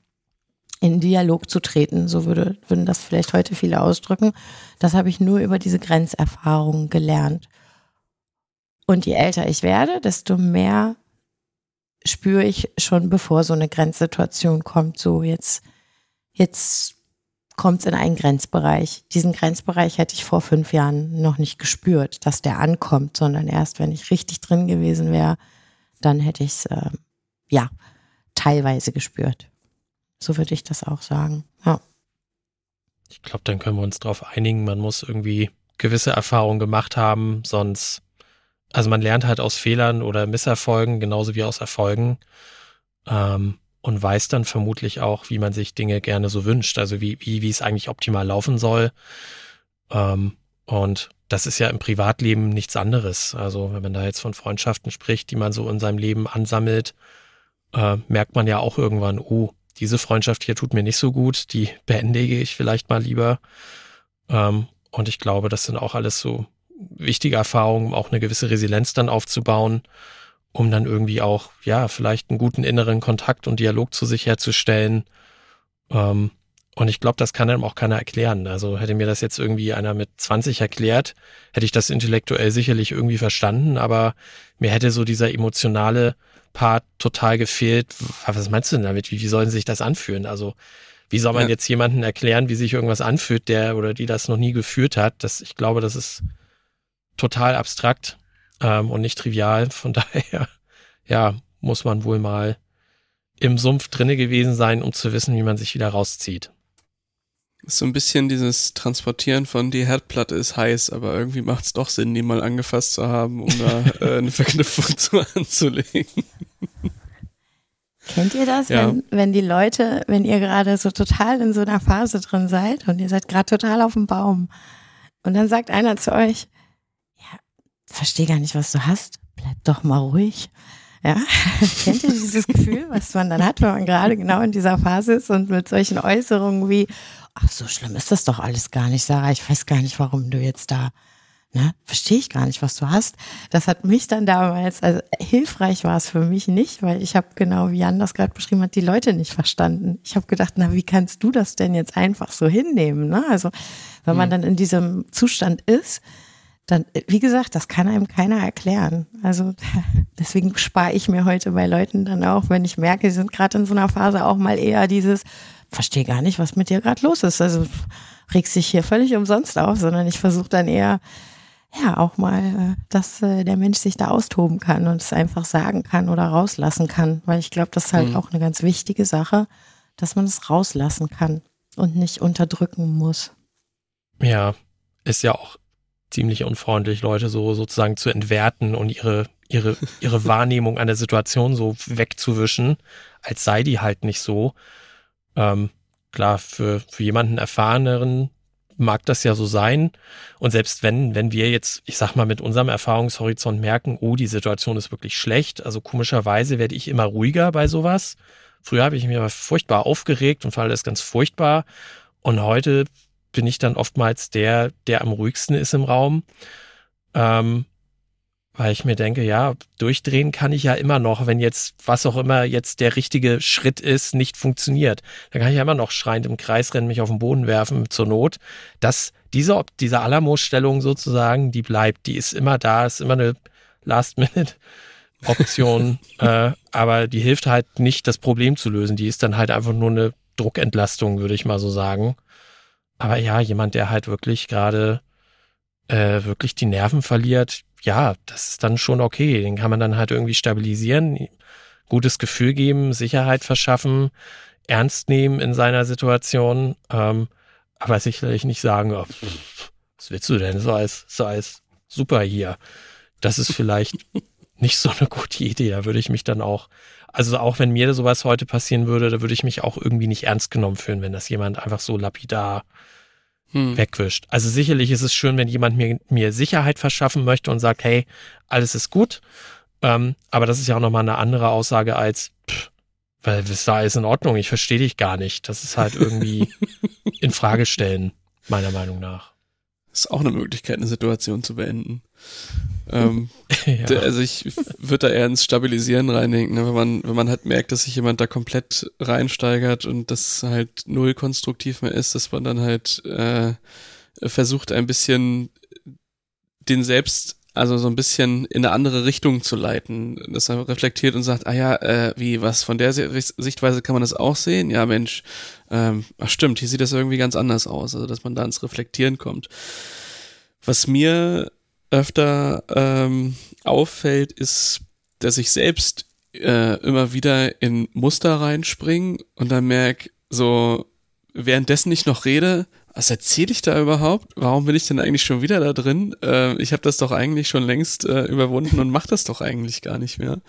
Speaker 2: in Dialog zu treten. So würde, würden das vielleicht heute viele ausdrücken. Das habe ich nur über diese Grenzerfahrungen gelernt. Und je älter ich werde, desto mehr spüre ich schon, bevor so eine Grenzsituation kommt, so jetzt, jetzt kommt es in einen Grenzbereich. Diesen Grenzbereich hätte ich vor fünf Jahren noch nicht gespürt, dass der ankommt, sondern erst, wenn ich richtig drin gewesen wäre, dann hätte ich es, äh, ja, teilweise gespürt. So würde ich das auch sagen. Ja.
Speaker 3: Ich glaube, dann können wir uns darauf einigen, man muss irgendwie gewisse Erfahrungen gemacht haben, sonst also man lernt halt aus Fehlern oder Misserfolgen genauso wie aus Erfolgen ähm, und weiß dann vermutlich auch, wie man sich Dinge gerne so wünscht, also wie, wie, wie es eigentlich optimal laufen soll. Ähm, und das ist ja im Privatleben nichts anderes. Also wenn man da jetzt von Freundschaften spricht, die man so in seinem Leben ansammelt, äh, merkt man ja auch irgendwann, oh, diese Freundschaft hier tut mir nicht so gut, die beendige ich vielleicht mal lieber. Ähm, und ich glaube, das sind auch alles so wichtige Erfahrung, um auch eine gewisse Resilienz dann aufzubauen, um dann irgendwie auch, ja, vielleicht einen guten inneren Kontakt und Dialog zu sich herzustellen. Ähm, und ich glaube, das kann einem auch keiner erklären. Also hätte mir das jetzt irgendwie einer mit 20 erklärt, hätte ich das intellektuell sicherlich irgendwie verstanden, aber mir hätte so dieser emotionale Part total gefehlt. Was meinst du denn damit? Wie, wie sollen sich das anfühlen? Also wie soll man ja. jetzt jemanden erklären, wie sich irgendwas anfühlt, der oder die das noch nie geführt hat? Das, ich glaube, das ist total abstrakt ähm, und nicht trivial. Von daher, ja, muss man wohl mal im Sumpf drinne gewesen sein, um zu wissen, wie man sich wieder rauszieht.
Speaker 1: so ein bisschen dieses Transportieren von die Herdplatte ist heiß, aber irgendwie macht es doch Sinn, die mal angefasst zu haben, um da äh, eine Verknüpfung zu anzulegen.
Speaker 2: Kennt ihr das, ja. wenn, wenn die Leute, wenn ihr gerade so total in so einer Phase drin seid und ihr seid gerade total auf dem Baum und dann sagt einer zu euch, verstehe gar nicht, was du hast, bleib doch mal ruhig. Ja, kennt ihr dieses Gefühl, was man dann hat, wenn man gerade genau in dieser Phase ist und mit solchen Äußerungen wie, ach, so schlimm ist das doch alles gar nicht, Sarah, ich weiß gar nicht, warum du jetzt da, ne, verstehe ich gar nicht, was du hast. Das hat mich dann damals, also hilfreich war es für mich nicht, weil ich habe genau, wie Jan das gerade beschrieben hat, die Leute nicht verstanden. Ich habe gedacht, na, wie kannst du das denn jetzt einfach so hinnehmen, ne? Also, wenn man mhm. dann in diesem Zustand ist, dann, wie gesagt, das kann einem keiner erklären. Also deswegen spare ich mir heute bei Leuten dann auch, wenn ich merke, sie sind gerade in so einer Phase auch mal eher dieses, verstehe gar nicht, was mit dir gerade los ist. Also regst dich hier völlig umsonst auf, sondern ich versuche dann eher, ja, auch mal, äh, dass äh, der Mensch sich da austoben kann und es einfach sagen kann oder rauslassen kann. Weil ich glaube, das ist halt mhm. auch eine ganz wichtige Sache, dass man es rauslassen kann und nicht unterdrücken muss.
Speaker 3: Ja, ist ja auch ziemlich unfreundlich, Leute so sozusagen zu entwerten und ihre, ihre, ihre Wahrnehmung an der Situation so wegzuwischen, als sei die halt nicht so. Ähm, klar, für, für jemanden erfahreneren mag das ja so sein. Und selbst wenn, wenn wir jetzt, ich sag mal, mit unserem Erfahrungshorizont merken, oh, die Situation ist wirklich schlecht, also komischerweise werde ich immer ruhiger bei sowas. Früher habe ich mich aber furchtbar aufgeregt und fand das ganz furchtbar. Und heute bin ich dann oftmals der, der am ruhigsten ist im Raum. Ähm, weil ich mir denke, ja, durchdrehen kann ich ja immer noch, wenn jetzt, was auch immer jetzt der richtige Schritt ist, nicht funktioniert. Dann kann ich ja immer noch schreiend im Kreis rennen, mich auf den Boden werfen zur Not. dass diese, diese Alamo-Stellung sozusagen, die bleibt, die ist immer da, ist immer eine Last-Minute-Option, äh, aber die hilft halt nicht, das Problem zu lösen. Die ist dann halt einfach nur eine Druckentlastung, würde ich mal so sagen. Aber ja, jemand, der halt wirklich gerade äh, wirklich die Nerven verliert, ja, das ist dann schon okay. Den kann man dann halt irgendwie stabilisieren, gutes Gefühl geben, Sicherheit verschaffen, ernst nehmen in seiner Situation, ähm, aber sicherlich nicht sagen, oh, was willst du denn, so als, so als super hier. Das ist vielleicht nicht so eine gute Idee. Da würde ich mich dann auch, also auch wenn mir sowas heute passieren würde, da würde ich mich auch irgendwie nicht ernst genommen fühlen, wenn das jemand einfach so lapidar hm. wegwischt. Also sicherlich ist es schön, wenn jemand mir, mir Sicherheit verschaffen möchte und sagt, hey, alles ist gut. Ähm, aber das ist ja auch nochmal eine andere Aussage als, pff, weil das da ist in Ordnung, ich verstehe dich gar nicht. Das ist halt irgendwie in Frage stellen, meiner Meinung nach.
Speaker 1: Ist auch eine Möglichkeit, eine Situation zu beenden. Ähm, ja. Also ich würde da eher ins Stabilisieren reindenken, ne? wenn man, wenn man halt merkt, dass sich jemand da komplett reinsteigert und das halt null konstruktiv mehr ist, dass man dann halt äh, versucht ein bisschen den selbst also so ein bisschen in eine andere Richtung zu leiten, dass er reflektiert und sagt, ah ja, äh, wie, was, von der Sichtweise kann man das auch sehen? Ja, Mensch, ähm, ach stimmt, hier sieht das irgendwie ganz anders aus, also dass man da ins Reflektieren kommt. Was mir öfter ähm, auffällt, ist, dass ich selbst äh, immer wieder in Muster reinspringe und dann merke, so währenddessen ich noch rede, was erzähle ich da überhaupt? Warum bin ich denn eigentlich schon wieder da drin? Äh, ich habe das doch eigentlich schon längst äh, überwunden und mache das doch eigentlich gar nicht mehr.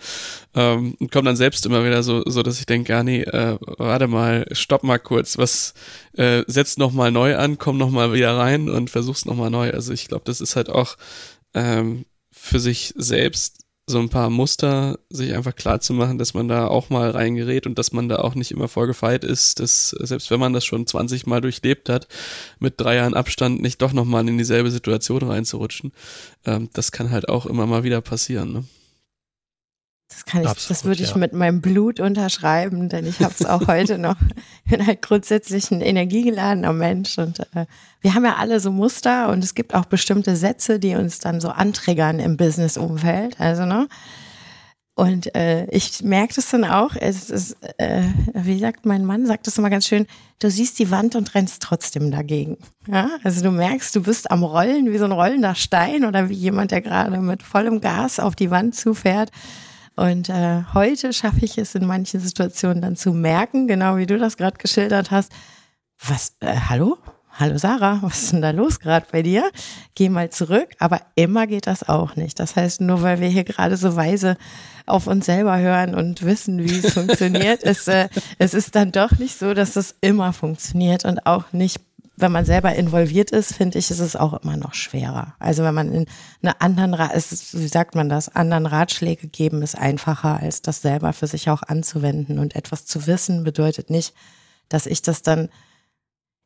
Speaker 1: Ähm, und komme dann selbst immer wieder so, so dass ich denke, ja nee, äh, warte mal, stopp mal kurz, was äh, setz noch mal neu an, komm noch mal wieder rein und versuch's noch mal neu. Also ich glaube, das ist halt auch ähm, für sich selbst so ein paar Muster sich einfach klar zu machen, dass man da auch mal reingerät und dass man da auch nicht immer vorgefeit ist, dass selbst wenn man das schon 20 Mal durchlebt hat, mit drei Jahren Abstand nicht doch nochmal in dieselbe Situation reinzurutschen. Ähm, das kann halt auch immer mal wieder passieren. Ne?
Speaker 2: Das kann ich, Absolut, das würde ich ja. mit meinem Blut unterschreiben, denn ich habe es auch heute noch. Ich bin halt grundsätzlich ein energiegeladener Mensch und äh, wir haben ja alle so Muster und es gibt auch bestimmte Sätze, die uns dann so antriggern im Business-Umfeld. Also ne. Und äh, ich merke das dann auch. Es ist, äh, wie sagt mein Mann, sagt das immer ganz schön. Du siehst die Wand und rennst trotzdem dagegen. Ja, also du merkst, du bist am Rollen wie so ein rollender Stein oder wie jemand, der gerade mit vollem Gas auf die Wand zufährt. Und äh, heute schaffe ich es in manchen Situationen dann zu merken, genau wie du das gerade geschildert hast, was, äh, hallo? Hallo Sarah, was ist denn da los gerade bei dir? Geh mal zurück. Aber immer geht das auch nicht. Das heißt, nur weil wir hier gerade so weise auf uns selber hören und wissen, wie es funktioniert, ist, äh, es ist dann doch nicht so, dass das immer funktioniert und auch nicht wenn man selber involviert ist, finde ich, ist es auch immer noch schwerer. Also wenn man in einer anderen, ist, wie sagt man das, anderen Ratschläge geben, ist einfacher, als das selber für sich auch anzuwenden. Und etwas zu wissen bedeutet nicht, dass ich das dann,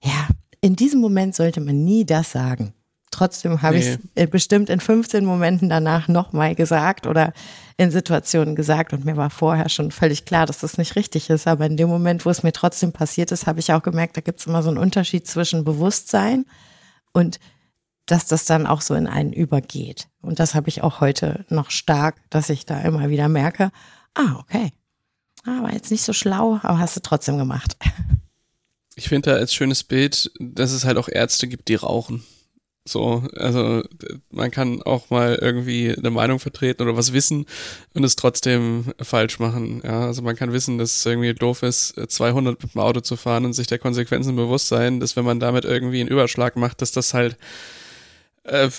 Speaker 2: ja, in diesem Moment sollte man nie das sagen. Trotzdem habe nee. ich es bestimmt in 15 Momenten danach nochmal gesagt oder in Situationen gesagt und mir war vorher schon völlig klar, dass das nicht richtig ist. Aber in dem Moment, wo es mir trotzdem passiert ist, habe ich auch gemerkt, da gibt es immer so einen Unterschied zwischen Bewusstsein und dass das dann auch so in einen übergeht. Und das habe ich auch heute noch stark, dass ich da immer wieder merke, ah, okay, ah, war jetzt nicht so schlau, aber hast du trotzdem gemacht.
Speaker 1: Ich finde da als schönes Bild, dass es halt auch Ärzte gibt, die rauchen. So, also man kann auch mal irgendwie eine Meinung vertreten oder was wissen und es trotzdem falsch machen. Ja, also man kann wissen, dass es irgendwie doof ist, 200 mit dem Auto zu fahren und sich der Konsequenzen bewusst sein, dass wenn man damit irgendwie einen Überschlag macht, dass das halt äh,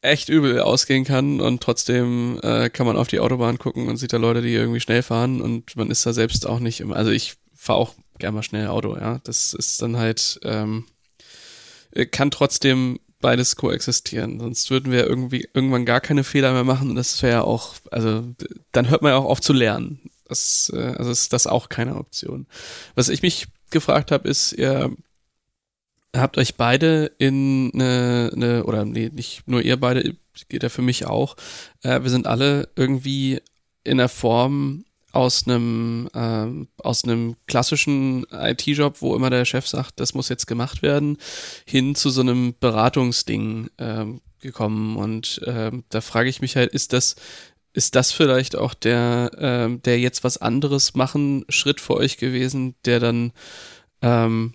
Speaker 1: echt übel ausgehen kann und trotzdem äh, kann man auf die Autobahn gucken und sieht da Leute, die irgendwie schnell fahren und man ist da selbst auch nicht immer, also ich fahre auch gerne mal schnell Auto, ja. Das ist dann halt, ähm, kann trotzdem beides koexistieren. Sonst würden wir irgendwie irgendwann gar keine Fehler mehr machen das wäre ja auch, also dann hört man ja auch auf zu lernen. Das, äh, also ist das auch keine Option. Was ich mich gefragt habe, ist, ihr habt euch beide in eine, eine oder nee, nicht nur ihr beide, geht ja für mich auch. Äh, wir sind alle irgendwie in der Form aus einem ähm, aus einem klassischen IT-Job, wo immer der Chef sagt, das muss jetzt gemacht werden, hin zu so einem Beratungsding ähm, gekommen. Und ähm, da frage ich mich halt, ist das ist das vielleicht auch der ähm, der jetzt was anderes machen Schritt für euch gewesen, der dann ähm,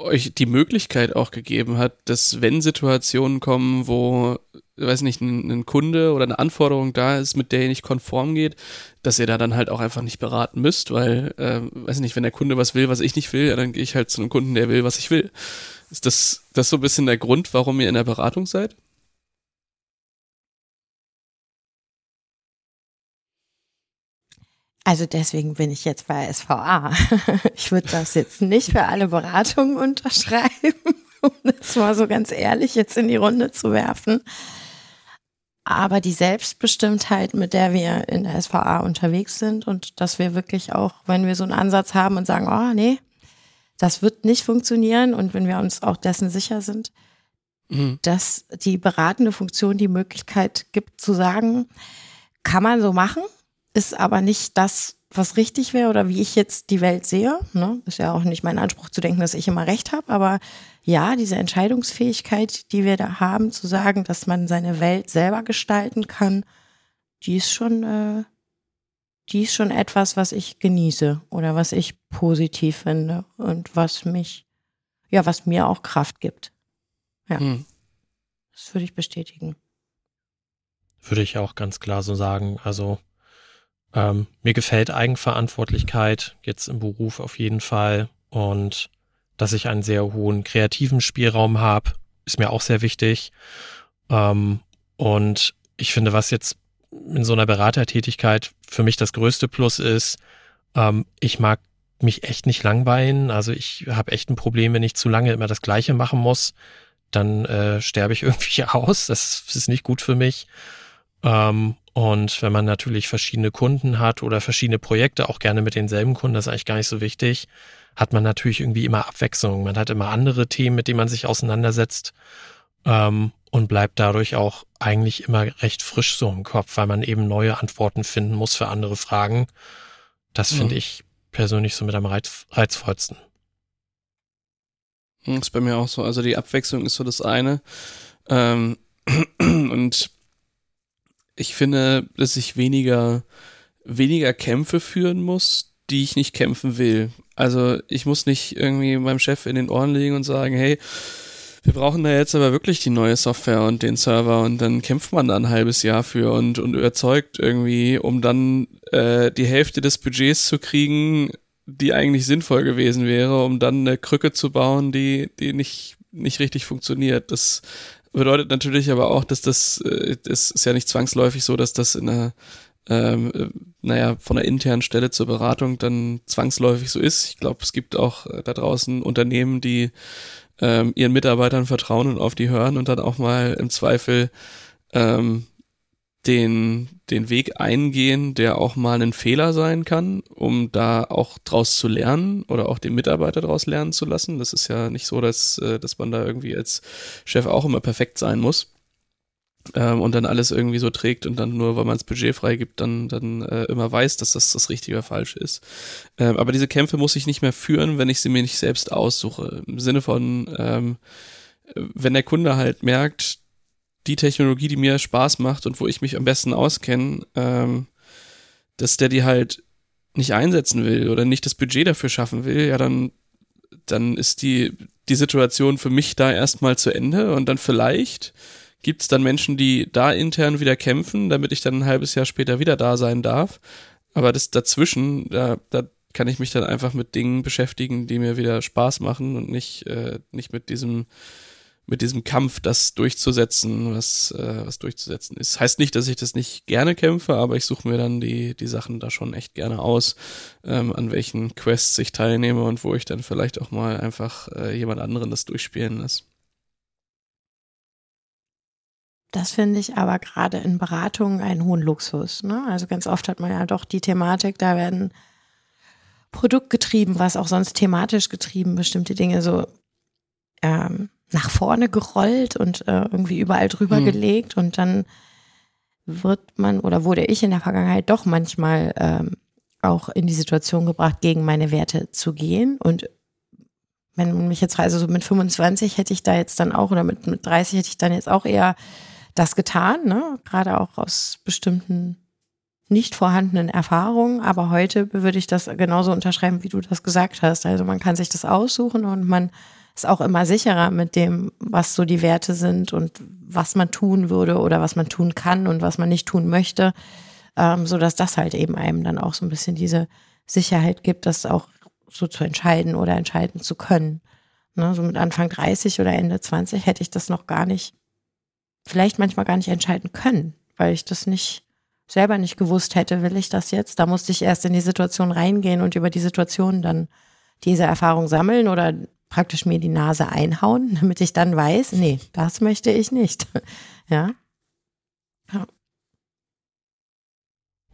Speaker 1: euch die Möglichkeit auch gegeben hat, dass wenn Situationen kommen, wo, weiß nicht, ein, ein, Kunde oder eine Anforderung da ist, mit der ihr nicht konform geht, dass ihr da dann halt auch einfach nicht beraten müsst, weil, äh, weiß nicht, wenn der Kunde was will, was ich nicht will, ja, dann gehe ich halt zu einem Kunden, der will, was ich will. Ist das, das so ein bisschen der Grund, warum ihr in der Beratung seid?
Speaker 2: Also deswegen bin ich jetzt bei SVA. Ich würde das jetzt nicht für alle Beratungen unterschreiben, um das mal so ganz ehrlich jetzt in die Runde zu werfen. Aber die Selbstbestimmtheit, mit der wir in der SVA unterwegs sind und dass wir wirklich auch, wenn wir so einen Ansatz haben und sagen, oh nee, das wird nicht funktionieren und wenn wir uns auch dessen sicher sind, mhm. dass die beratende Funktion die Möglichkeit gibt zu sagen, kann man so machen, ist aber nicht das, was richtig wäre oder wie ich jetzt die Welt sehe. Ne? Ist ja auch nicht mein Anspruch zu denken, dass ich immer recht habe, aber ja, diese Entscheidungsfähigkeit, die wir da haben, zu sagen, dass man seine Welt selber gestalten kann, die ist schon, äh, die ist schon etwas, was ich genieße oder was ich positiv finde und was mich, ja, was mir auch Kraft gibt. Ja. Hm. Das würde ich bestätigen.
Speaker 3: Würde ich auch ganz klar so sagen. Also ähm, mir gefällt Eigenverantwortlichkeit jetzt im Beruf auf jeden Fall und dass ich einen sehr hohen kreativen Spielraum habe, ist mir auch sehr wichtig. Ähm, und ich finde, was jetzt in so einer Beratertätigkeit für mich das größte Plus ist, ähm, ich mag mich echt nicht langweilen. Also ich habe echt ein Problem, wenn ich zu lange immer das Gleiche machen muss, dann äh, sterbe ich irgendwie aus. Das ist nicht gut für mich. Ähm, und wenn man natürlich verschiedene Kunden hat oder verschiedene Projekte, auch gerne mit denselben Kunden, das ist eigentlich gar nicht so wichtig, hat man natürlich irgendwie immer Abwechslung. Man hat immer andere Themen, mit denen man sich auseinandersetzt ähm, und bleibt dadurch auch eigentlich immer recht frisch so im Kopf, weil man eben neue Antworten finden muss für andere Fragen. Das finde mhm. ich persönlich so mit am reiz reizvollsten.
Speaker 1: Das ist bei mir auch so. Also die Abwechslung ist so das eine. Ähm, und ich finde, dass ich weniger, weniger Kämpfe führen muss, die ich nicht kämpfen will. Also ich muss nicht irgendwie meinem Chef in den Ohren legen und sagen, hey, wir brauchen da jetzt aber wirklich die neue Software und den Server und dann kämpft man da ein halbes Jahr für und, und überzeugt irgendwie, um dann äh, die Hälfte des Budgets zu kriegen, die eigentlich sinnvoll gewesen wäre, um dann eine Krücke zu bauen, die, die nicht, nicht richtig funktioniert. Das bedeutet natürlich aber auch, dass das, äh, das ist ja nicht zwangsläufig so, dass das in einer ähm, äh, naja, von der internen Stelle zur Beratung dann zwangsläufig so ist. Ich glaube, es gibt auch äh, da draußen Unternehmen, die ähm, ihren Mitarbeitern vertrauen und auf die hören und dann auch mal im Zweifel ähm, den, den Weg eingehen, der auch mal ein Fehler sein kann, um da auch draus zu lernen oder auch den Mitarbeiter draus lernen zu lassen. Das ist ja nicht so, dass, äh, dass man da irgendwie als Chef auch immer perfekt sein muss. Ähm, und dann alles irgendwie so trägt und dann nur, weil man das Budget freigibt, dann, dann äh, immer weiß, dass das das Richtige oder Falsche ist. Ähm, aber diese Kämpfe muss ich nicht mehr führen, wenn ich sie mir nicht selbst aussuche. Im Sinne von, ähm, wenn der Kunde halt merkt, die Technologie, die mir Spaß macht und wo ich mich am besten auskenne, ähm, dass der die halt nicht einsetzen will oder nicht das Budget dafür schaffen will, ja, dann, dann ist die, die Situation für mich da erstmal zu Ende und dann vielleicht gibt es dann Menschen, die da intern wieder kämpfen, damit ich dann ein halbes Jahr später wieder da sein darf. Aber das dazwischen, da, da kann ich mich dann einfach mit Dingen beschäftigen, die mir wieder Spaß machen und nicht, äh, nicht mit diesem mit diesem Kampf, das durchzusetzen, was, äh, was durchzusetzen ist. Heißt nicht, dass ich das nicht gerne kämpfe, aber ich suche mir dann die, die Sachen da schon echt gerne aus, ähm, an welchen Quests ich teilnehme und wo ich dann vielleicht auch mal einfach äh, jemand anderen das durchspielen lasse.
Speaker 2: Das finde ich aber gerade in Beratungen einen hohen Luxus. Ne? Also ganz oft hat man ja doch die Thematik, da werden produktgetrieben, was auch sonst thematisch getrieben, bestimmte Dinge so ähm, nach vorne gerollt und äh, irgendwie überall drüber hm. gelegt und dann wird man oder wurde ich in der Vergangenheit doch manchmal ähm, auch in die Situation gebracht, gegen meine Werte zu gehen. Und wenn man mich jetzt also so mit 25 hätte ich da jetzt dann auch oder mit, mit 30 hätte ich dann jetzt auch eher das getan, ne? gerade auch aus bestimmten nicht vorhandenen Erfahrungen. Aber heute würde ich das genauso unterschreiben, wie du das gesagt hast. Also man kann sich das aussuchen und man ist auch immer sicherer mit dem, was so die Werte sind und was man tun würde oder was man tun kann und was man nicht tun möchte, ähm, so dass das halt eben einem dann auch so ein bisschen diese Sicherheit gibt, das auch so zu entscheiden oder entscheiden zu können. Ne, so mit Anfang 30 oder Ende 20 hätte ich das noch gar nicht, vielleicht manchmal gar nicht entscheiden können, weil ich das nicht selber nicht gewusst hätte, will ich das jetzt? Da musste ich erst in die Situation reingehen und über die Situation dann diese Erfahrung sammeln oder praktisch mir die Nase einhauen, damit ich dann weiß, nee, das möchte ich nicht. Ja.
Speaker 3: Ja,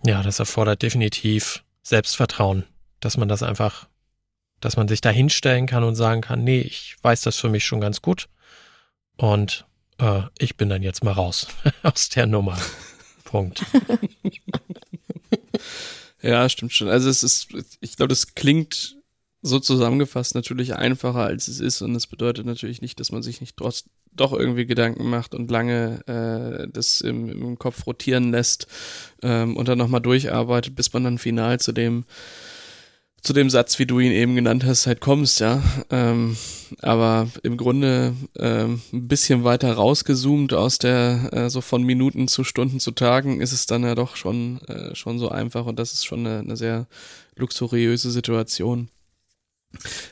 Speaker 3: ja das erfordert definitiv Selbstvertrauen, dass man das einfach, dass man sich da hinstellen kann und sagen kann, nee, ich weiß das für mich schon ganz gut und äh, ich bin dann jetzt mal raus aus der Nummer. Punkt.
Speaker 1: Ja, stimmt schon. Also es ist, ich glaube, das klingt so zusammengefasst natürlich einfacher, als es ist. Und das bedeutet natürlich nicht, dass man sich nicht trotz doch irgendwie Gedanken macht und lange äh, das im, im Kopf rotieren lässt ähm, und dann nochmal durcharbeitet, bis man dann final zu dem zu dem Satz, wie du ihn eben genannt hast, halt kommst, ja. Ähm, aber im Grunde ähm, ein bisschen weiter rausgezoomt aus der, äh, so von Minuten zu Stunden zu Tagen, ist es dann ja doch schon, äh, schon so einfach und das ist schon eine, eine sehr luxuriöse Situation.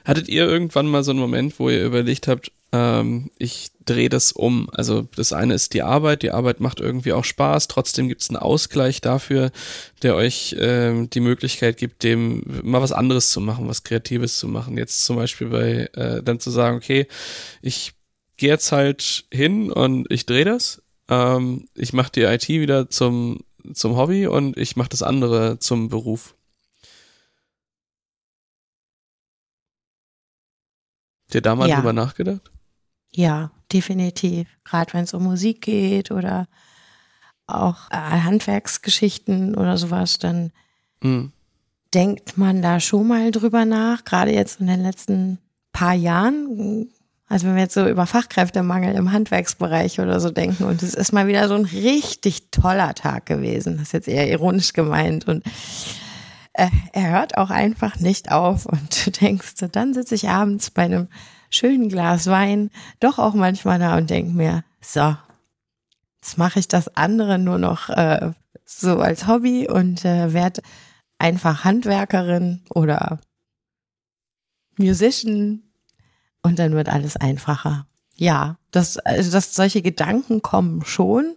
Speaker 1: Hattet ihr irgendwann mal so einen Moment, wo ihr überlegt habt, ähm, ich drehe das um? Also das eine ist die Arbeit, die Arbeit macht irgendwie auch Spaß, trotzdem gibt es einen Ausgleich dafür, der euch ähm, die Möglichkeit gibt, dem mal was anderes zu machen, was Kreatives zu machen. Jetzt zum Beispiel bei äh, dann zu sagen, okay, ich gehe jetzt halt hin und ich drehe das. Ähm, ich mache die IT wieder zum, zum Hobby und ich mache das andere zum Beruf. Habt ihr da mal ja. drüber nachgedacht?
Speaker 2: Ja, definitiv. Gerade wenn es um Musik geht oder auch äh, Handwerksgeschichten oder sowas, dann mhm. denkt man da schon mal drüber nach. Gerade jetzt in den letzten paar Jahren. Also wenn wir jetzt so über Fachkräftemangel im Handwerksbereich oder so denken und es ist mal wieder so ein richtig toller Tag gewesen. Das ist jetzt eher ironisch gemeint und äh, er hört auch einfach nicht auf und du denkst, dann sitze ich abends bei einem schönen Glas Wein doch auch manchmal da und denke mir, so, jetzt mache ich das andere nur noch äh, so als Hobby und äh, werde einfach Handwerkerin oder Musician und dann wird alles einfacher. Ja, dass, also dass solche Gedanken kommen schon.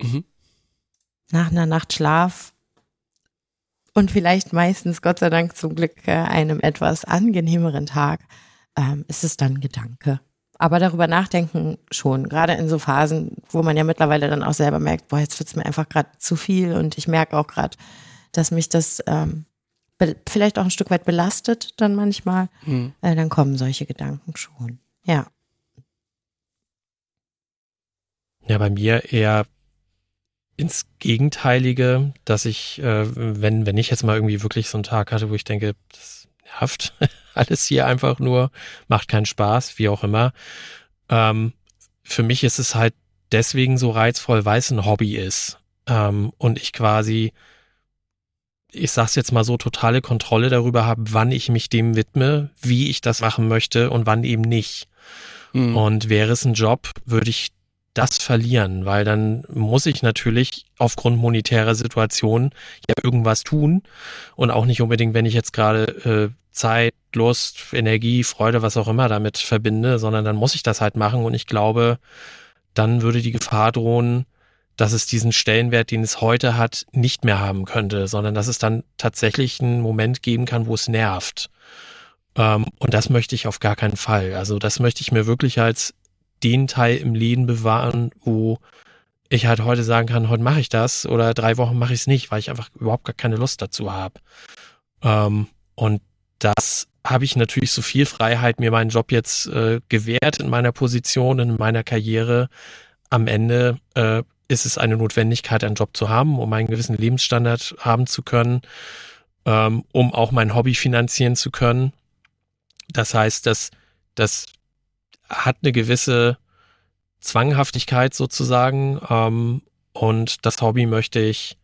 Speaker 2: Mhm. Nach einer Nacht Schlaf und vielleicht meistens, Gott sei Dank, zum Glück äh, einem etwas angenehmeren Tag, ähm, ist es dann Gedanke. Aber darüber nachdenken schon, gerade in so Phasen, wo man ja mittlerweile dann auch selber merkt, boah, jetzt wird's mir einfach gerade zu viel und ich merke auch gerade, dass mich das ähm, vielleicht auch ein Stück weit belastet dann manchmal, mhm. äh, dann kommen solche Gedanken schon. Ja.
Speaker 3: Ja, bei mir eher ins Gegenteilige, dass ich, äh, wenn, wenn ich jetzt mal irgendwie wirklich so einen Tag hatte, wo ich denke, das nervt alles hier einfach nur, macht keinen Spaß, wie auch immer. Ähm, für mich ist es halt deswegen so reizvoll, weil es ein Hobby ist. Ähm, und ich quasi, ich sag's jetzt mal so, totale Kontrolle darüber habe, wann ich mich dem widme, wie ich das machen möchte und wann eben nicht. Mhm. Und wäre es ein Job, würde ich das verlieren, weil dann muss ich natürlich aufgrund monetärer Situation ja irgendwas tun und auch nicht unbedingt, wenn ich jetzt gerade äh, Zeit, Lust, Energie, Freude, was auch immer damit verbinde, sondern dann muss ich das halt machen und ich glaube, dann würde die Gefahr drohen, dass es diesen Stellenwert, den es heute hat, nicht mehr haben könnte, sondern dass es dann tatsächlich einen Moment geben kann, wo es nervt. Ähm, und das möchte ich auf gar keinen Fall. Also das möchte ich mir wirklich als den Teil im Leben bewahren, wo ich halt heute sagen kann, heute mache ich das oder drei Wochen mache ich es nicht, weil ich einfach überhaupt gar keine Lust dazu habe. Ähm, und das habe ich natürlich so viel Freiheit mir meinen Job jetzt äh, gewährt in meiner Position, in meiner Karriere. Am Ende äh, ist es eine Notwendigkeit, einen Job zu haben, um einen gewissen Lebensstandard haben zu können, ähm, um auch mein Hobby finanzieren zu können. Das heißt, dass das hat eine gewisse Zwanghaftigkeit sozusagen ähm, und das Hobby möchte ich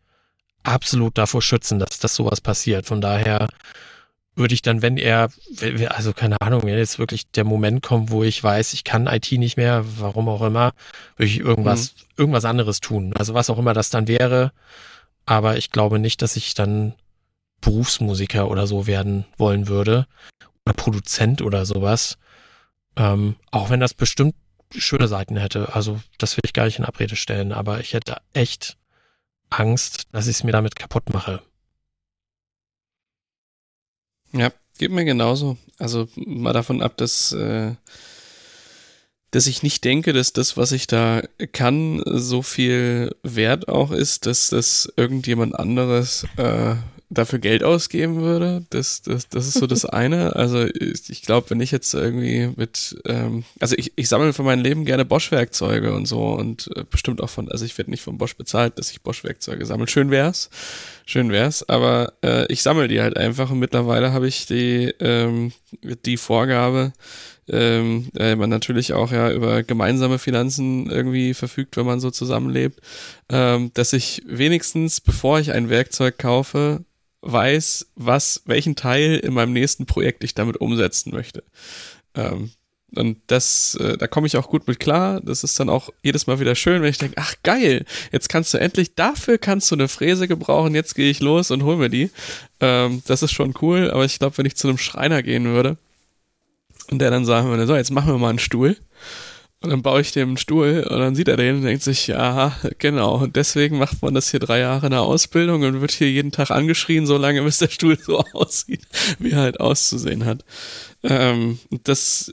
Speaker 3: absolut davor schützen, dass das sowas passiert. Von daher würde ich dann, wenn er, also keine Ahnung, wenn jetzt wirklich der Moment kommt, wo ich weiß, ich kann IT nicht mehr, warum auch immer, würde ich irgendwas, mhm. irgendwas anderes tun. Also was auch immer das dann wäre. Aber ich glaube nicht, dass ich dann Berufsmusiker oder so werden wollen würde. Oder Produzent oder sowas. Ähm, auch wenn das bestimmt schöne Seiten hätte. Also das will ich gar nicht in Abrede stellen, aber ich hätte echt Angst, dass ich es mir damit kaputt mache.
Speaker 1: Ja, geht mir genauso. Also mal davon ab, dass, äh, dass ich nicht denke, dass das, was ich da kann, so viel wert auch ist, dass das irgendjemand anderes äh, dafür Geld ausgeben würde. Das, das, das ist so das eine. Also ich, glaube, wenn ich jetzt irgendwie mit, ähm, also ich, ich sammle für mein Leben gerne Bosch-Werkzeuge und so und äh, bestimmt auch von, also ich werde nicht von Bosch bezahlt, dass ich Bosch-Werkzeuge sammle. Schön wär's, schön wär's, aber äh, ich sammle die halt einfach und mittlerweile habe ich die, ähm, die Vorgabe, ähm, äh, man natürlich auch ja über gemeinsame Finanzen irgendwie verfügt, wenn man so zusammenlebt, ähm, dass ich wenigstens, bevor ich ein Werkzeug kaufe, weiß, was, welchen Teil in meinem nächsten Projekt ich damit umsetzen möchte. Ähm, und das, äh, da komme ich auch gut mit klar. Das ist dann auch jedes Mal wieder schön, wenn ich denke, ach geil, jetzt kannst du endlich, dafür kannst du eine Fräse gebrauchen, jetzt gehe ich los und hol mir die. Ähm, das ist schon cool, aber ich glaube, wenn ich zu einem Schreiner gehen würde und der dann sagen würde, so, jetzt machen wir mal einen Stuhl, und dann baue ich dem einen Stuhl und dann sieht er den und denkt sich, ja, genau. Und deswegen macht man das hier drei Jahre in der Ausbildung und wird hier jeden Tag angeschrien, so lange bis der Stuhl so aussieht, wie er halt auszusehen hat. Ähm, das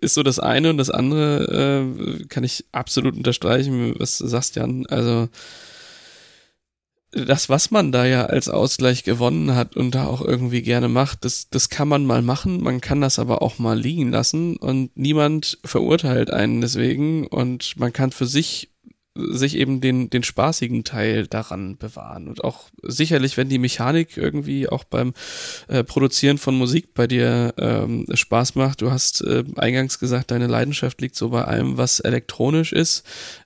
Speaker 1: ist so das eine und das andere äh, kann ich absolut unterstreichen, was du sagst, Jan. Also das, was man da ja als Ausgleich gewonnen hat und da auch irgendwie gerne macht, das, das kann man mal machen, man kann das aber auch mal liegen lassen und niemand verurteilt einen deswegen und man kann für sich sich eben den, den spaßigen Teil daran bewahren. Und auch sicherlich, wenn die Mechanik irgendwie auch beim äh, Produzieren von Musik bei dir ähm, Spaß macht. Du hast äh, eingangs gesagt, deine Leidenschaft liegt so bei allem, was elektronisch ist.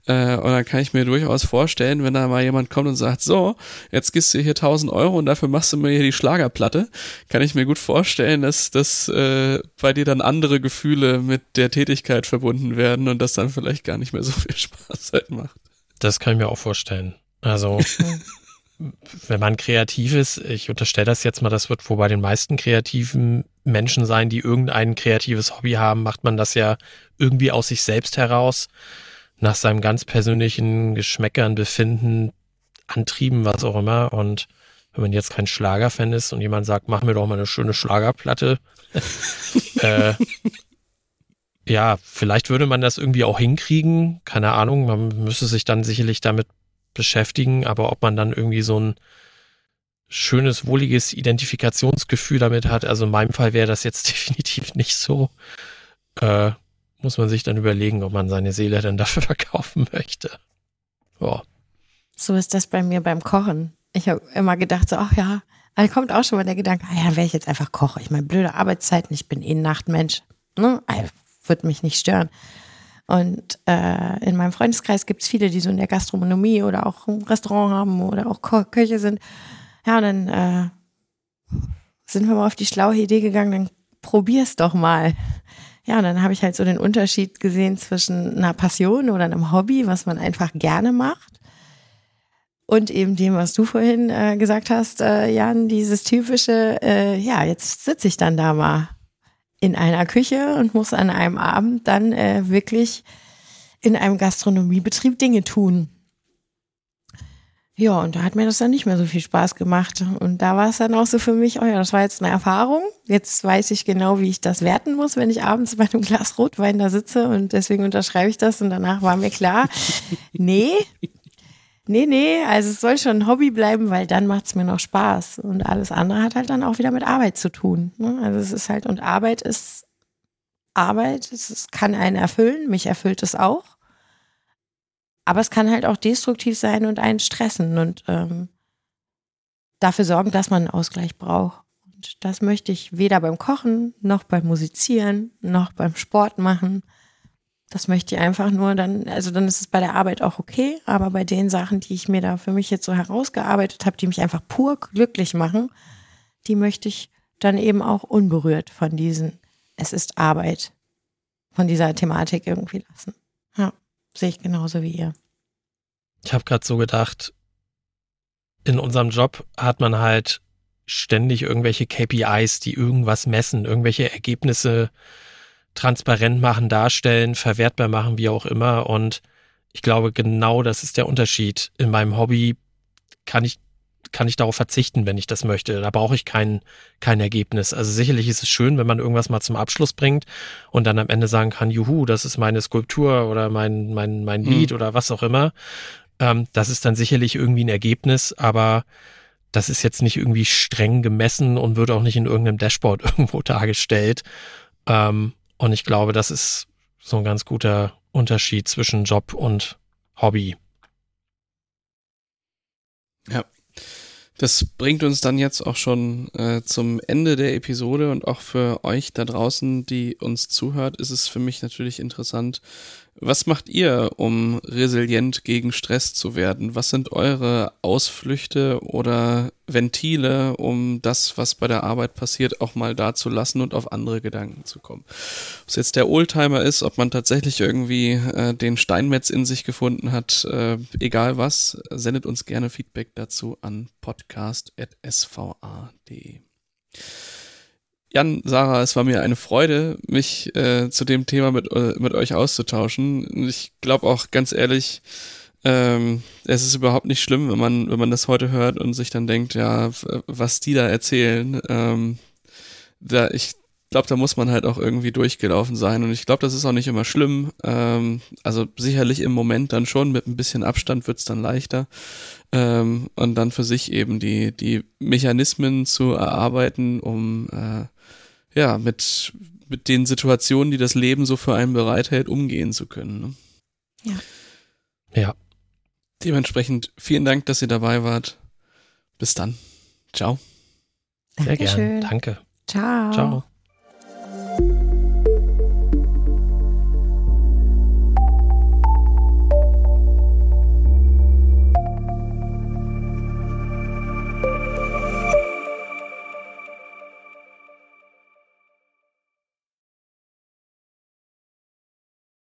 Speaker 1: Äh, und dann kann ich mir durchaus vorstellen, wenn da mal jemand kommt und sagt, so, jetzt gibst du hier 1000 Euro und dafür machst du mir hier die Schlagerplatte, kann ich mir gut vorstellen, dass, dass äh, bei dir dann andere Gefühle mit der Tätigkeit verbunden werden und das dann vielleicht gar nicht mehr so viel Spaß halt macht.
Speaker 3: Das kann ich mir auch vorstellen. Also wenn man kreativ ist, ich unterstelle das jetzt mal, das wird wohl bei den meisten kreativen Menschen sein, die irgendein kreatives Hobby haben, macht man das ja irgendwie aus sich selbst heraus, nach seinem ganz persönlichen Geschmäckern, Befinden, Antrieben, was auch immer. Und wenn man jetzt kein Schlagerfan ist und jemand sagt, mach mir doch mal eine schöne Schlagerplatte, äh, ja, vielleicht würde man das irgendwie auch hinkriegen, keine Ahnung, man müsste sich dann sicherlich damit beschäftigen, aber ob man dann irgendwie so ein schönes, wohliges Identifikationsgefühl damit hat, also in meinem Fall wäre das jetzt definitiv nicht so, äh, muss man sich dann überlegen, ob man seine Seele dann dafür verkaufen möchte. Ja.
Speaker 2: So ist das bei mir beim Kochen. Ich habe immer gedacht, so, ach ja, da kommt auch schon mal der Gedanke, ah ja, wäre ich jetzt einfach Koch. Ich meine, blöde Arbeitszeiten, ich bin eh Nachtmensch. Ne? Wird mich nicht stören. Und äh, in meinem Freundeskreis gibt es viele, die so in der Gastronomie oder auch ein Restaurant haben oder auch Ko Köche sind. Ja, und dann äh, sind wir mal auf die schlaue Idee gegangen, dann probier's doch mal. Ja, und dann habe ich halt so den Unterschied gesehen zwischen einer Passion oder einem Hobby, was man einfach gerne macht, und eben dem, was du vorhin äh, gesagt hast, äh, Jan, dieses typische, äh, ja, jetzt sitze ich dann da mal in einer Küche und muss an einem Abend dann äh, wirklich in einem Gastronomiebetrieb Dinge tun. Ja, und da hat mir das dann nicht mehr so viel Spaß gemacht. Und da war es dann auch so für mich, oh ja, das war jetzt eine Erfahrung. Jetzt weiß ich genau, wie ich das werten muss, wenn ich abends bei einem Glas Rotwein da sitze und deswegen unterschreibe ich das. Und danach war mir klar, nee, nee, nee, also es soll schon ein Hobby bleiben, weil dann macht es mir noch Spaß. Und alles andere hat halt dann auch wieder mit Arbeit zu tun. Ne? Also es ist halt, und Arbeit ist Arbeit, es kann einen erfüllen, mich erfüllt es auch. Aber es kann halt auch destruktiv sein und einen stressen und ähm, dafür sorgen, dass man einen Ausgleich braucht. Und das möchte ich weder beim Kochen, noch beim Musizieren, noch beim Sport machen. Das möchte ich einfach nur dann, also dann ist es bei der Arbeit auch okay, aber bei den Sachen, die ich mir da für mich jetzt so herausgearbeitet habe, die mich einfach pur glücklich machen, die möchte ich dann eben auch unberührt von diesen, es ist Arbeit, von dieser Thematik irgendwie lassen. Sehe ich genauso wie ihr.
Speaker 3: Ich habe gerade so gedacht, in unserem Job hat man halt ständig irgendwelche KPIs, die irgendwas messen, irgendwelche Ergebnisse transparent machen, darstellen, verwertbar machen, wie auch immer. Und ich glaube, genau das ist der Unterschied. In meinem Hobby kann ich kann ich darauf verzichten, wenn ich das möchte. Da brauche ich kein, kein Ergebnis. Also sicherlich ist es schön, wenn man irgendwas mal zum Abschluss bringt und dann am Ende sagen kann, juhu, das ist meine Skulptur oder mein, mein, mein mhm. Lied mhm. oder was auch immer. Ähm, das ist dann sicherlich irgendwie ein Ergebnis, aber das ist jetzt nicht irgendwie streng gemessen und wird auch nicht in irgendeinem Dashboard irgendwo dargestellt. Ähm, und ich glaube, das ist so ein ganz guter Unterschied zwischen Job und Hobby.
Speaker 1: Ja, das bringt uns dann jetzt auch schon äh, zum Ende der Episode und auch für euch da draußen, die uns zuhört, ist es für mich natürlich interessant, was macht ihr, um resilient gegen Stress zu werden? Was sind eure Ausflüchte oder Ventile, um das, was bei der Arbeit passiert, auch mal da zu lassen und auf andere Gedanken zu kommen? Ob es jetzt der Oldtimer ist, ob man tatsächlich irgendwie äh, den Steinmetz in sich gefunden hat, äh, egal was, sendet uns gerne Feedback dazu an podcast.sva.de. Jan, Sarah, es war mir eine Freude, mich äh, zu dem Thema mit, äh, mit euch auszutauschen. Ich glaube auch ganz ehrlich, ähm, es ist überhaupt nicht schlimm, wenn man, wenn man das heute hört und sich dann denkt, ja, was die da erzählen. Ähm, da, ich glaube, da muss man halt auch irgendwie durchgelaufen sein. Und ich glaube, das ist auch nicht immer schlimm. Ähm, also sicherlich im Moment dann schon, mit ein bisschen Abstand wird's dann leichter. Ähm, und dann für sich eben die, die Mechanismen zu erarbeiten, um äh, ja, mit, mit den Situationen, die das Leben so für einen bereithält, umgehen zu können. Ne?
Speaker 2: Ja.
Speaker 3: Ja.
Speaker 1: Dementsprechend vielen Dank, dass ihr dabei wart. Bis dann. Ciao.
Speaker 3: Sehr gerne. Danke.
Speaker 2: Ciao.
Speaker 3: Ciao.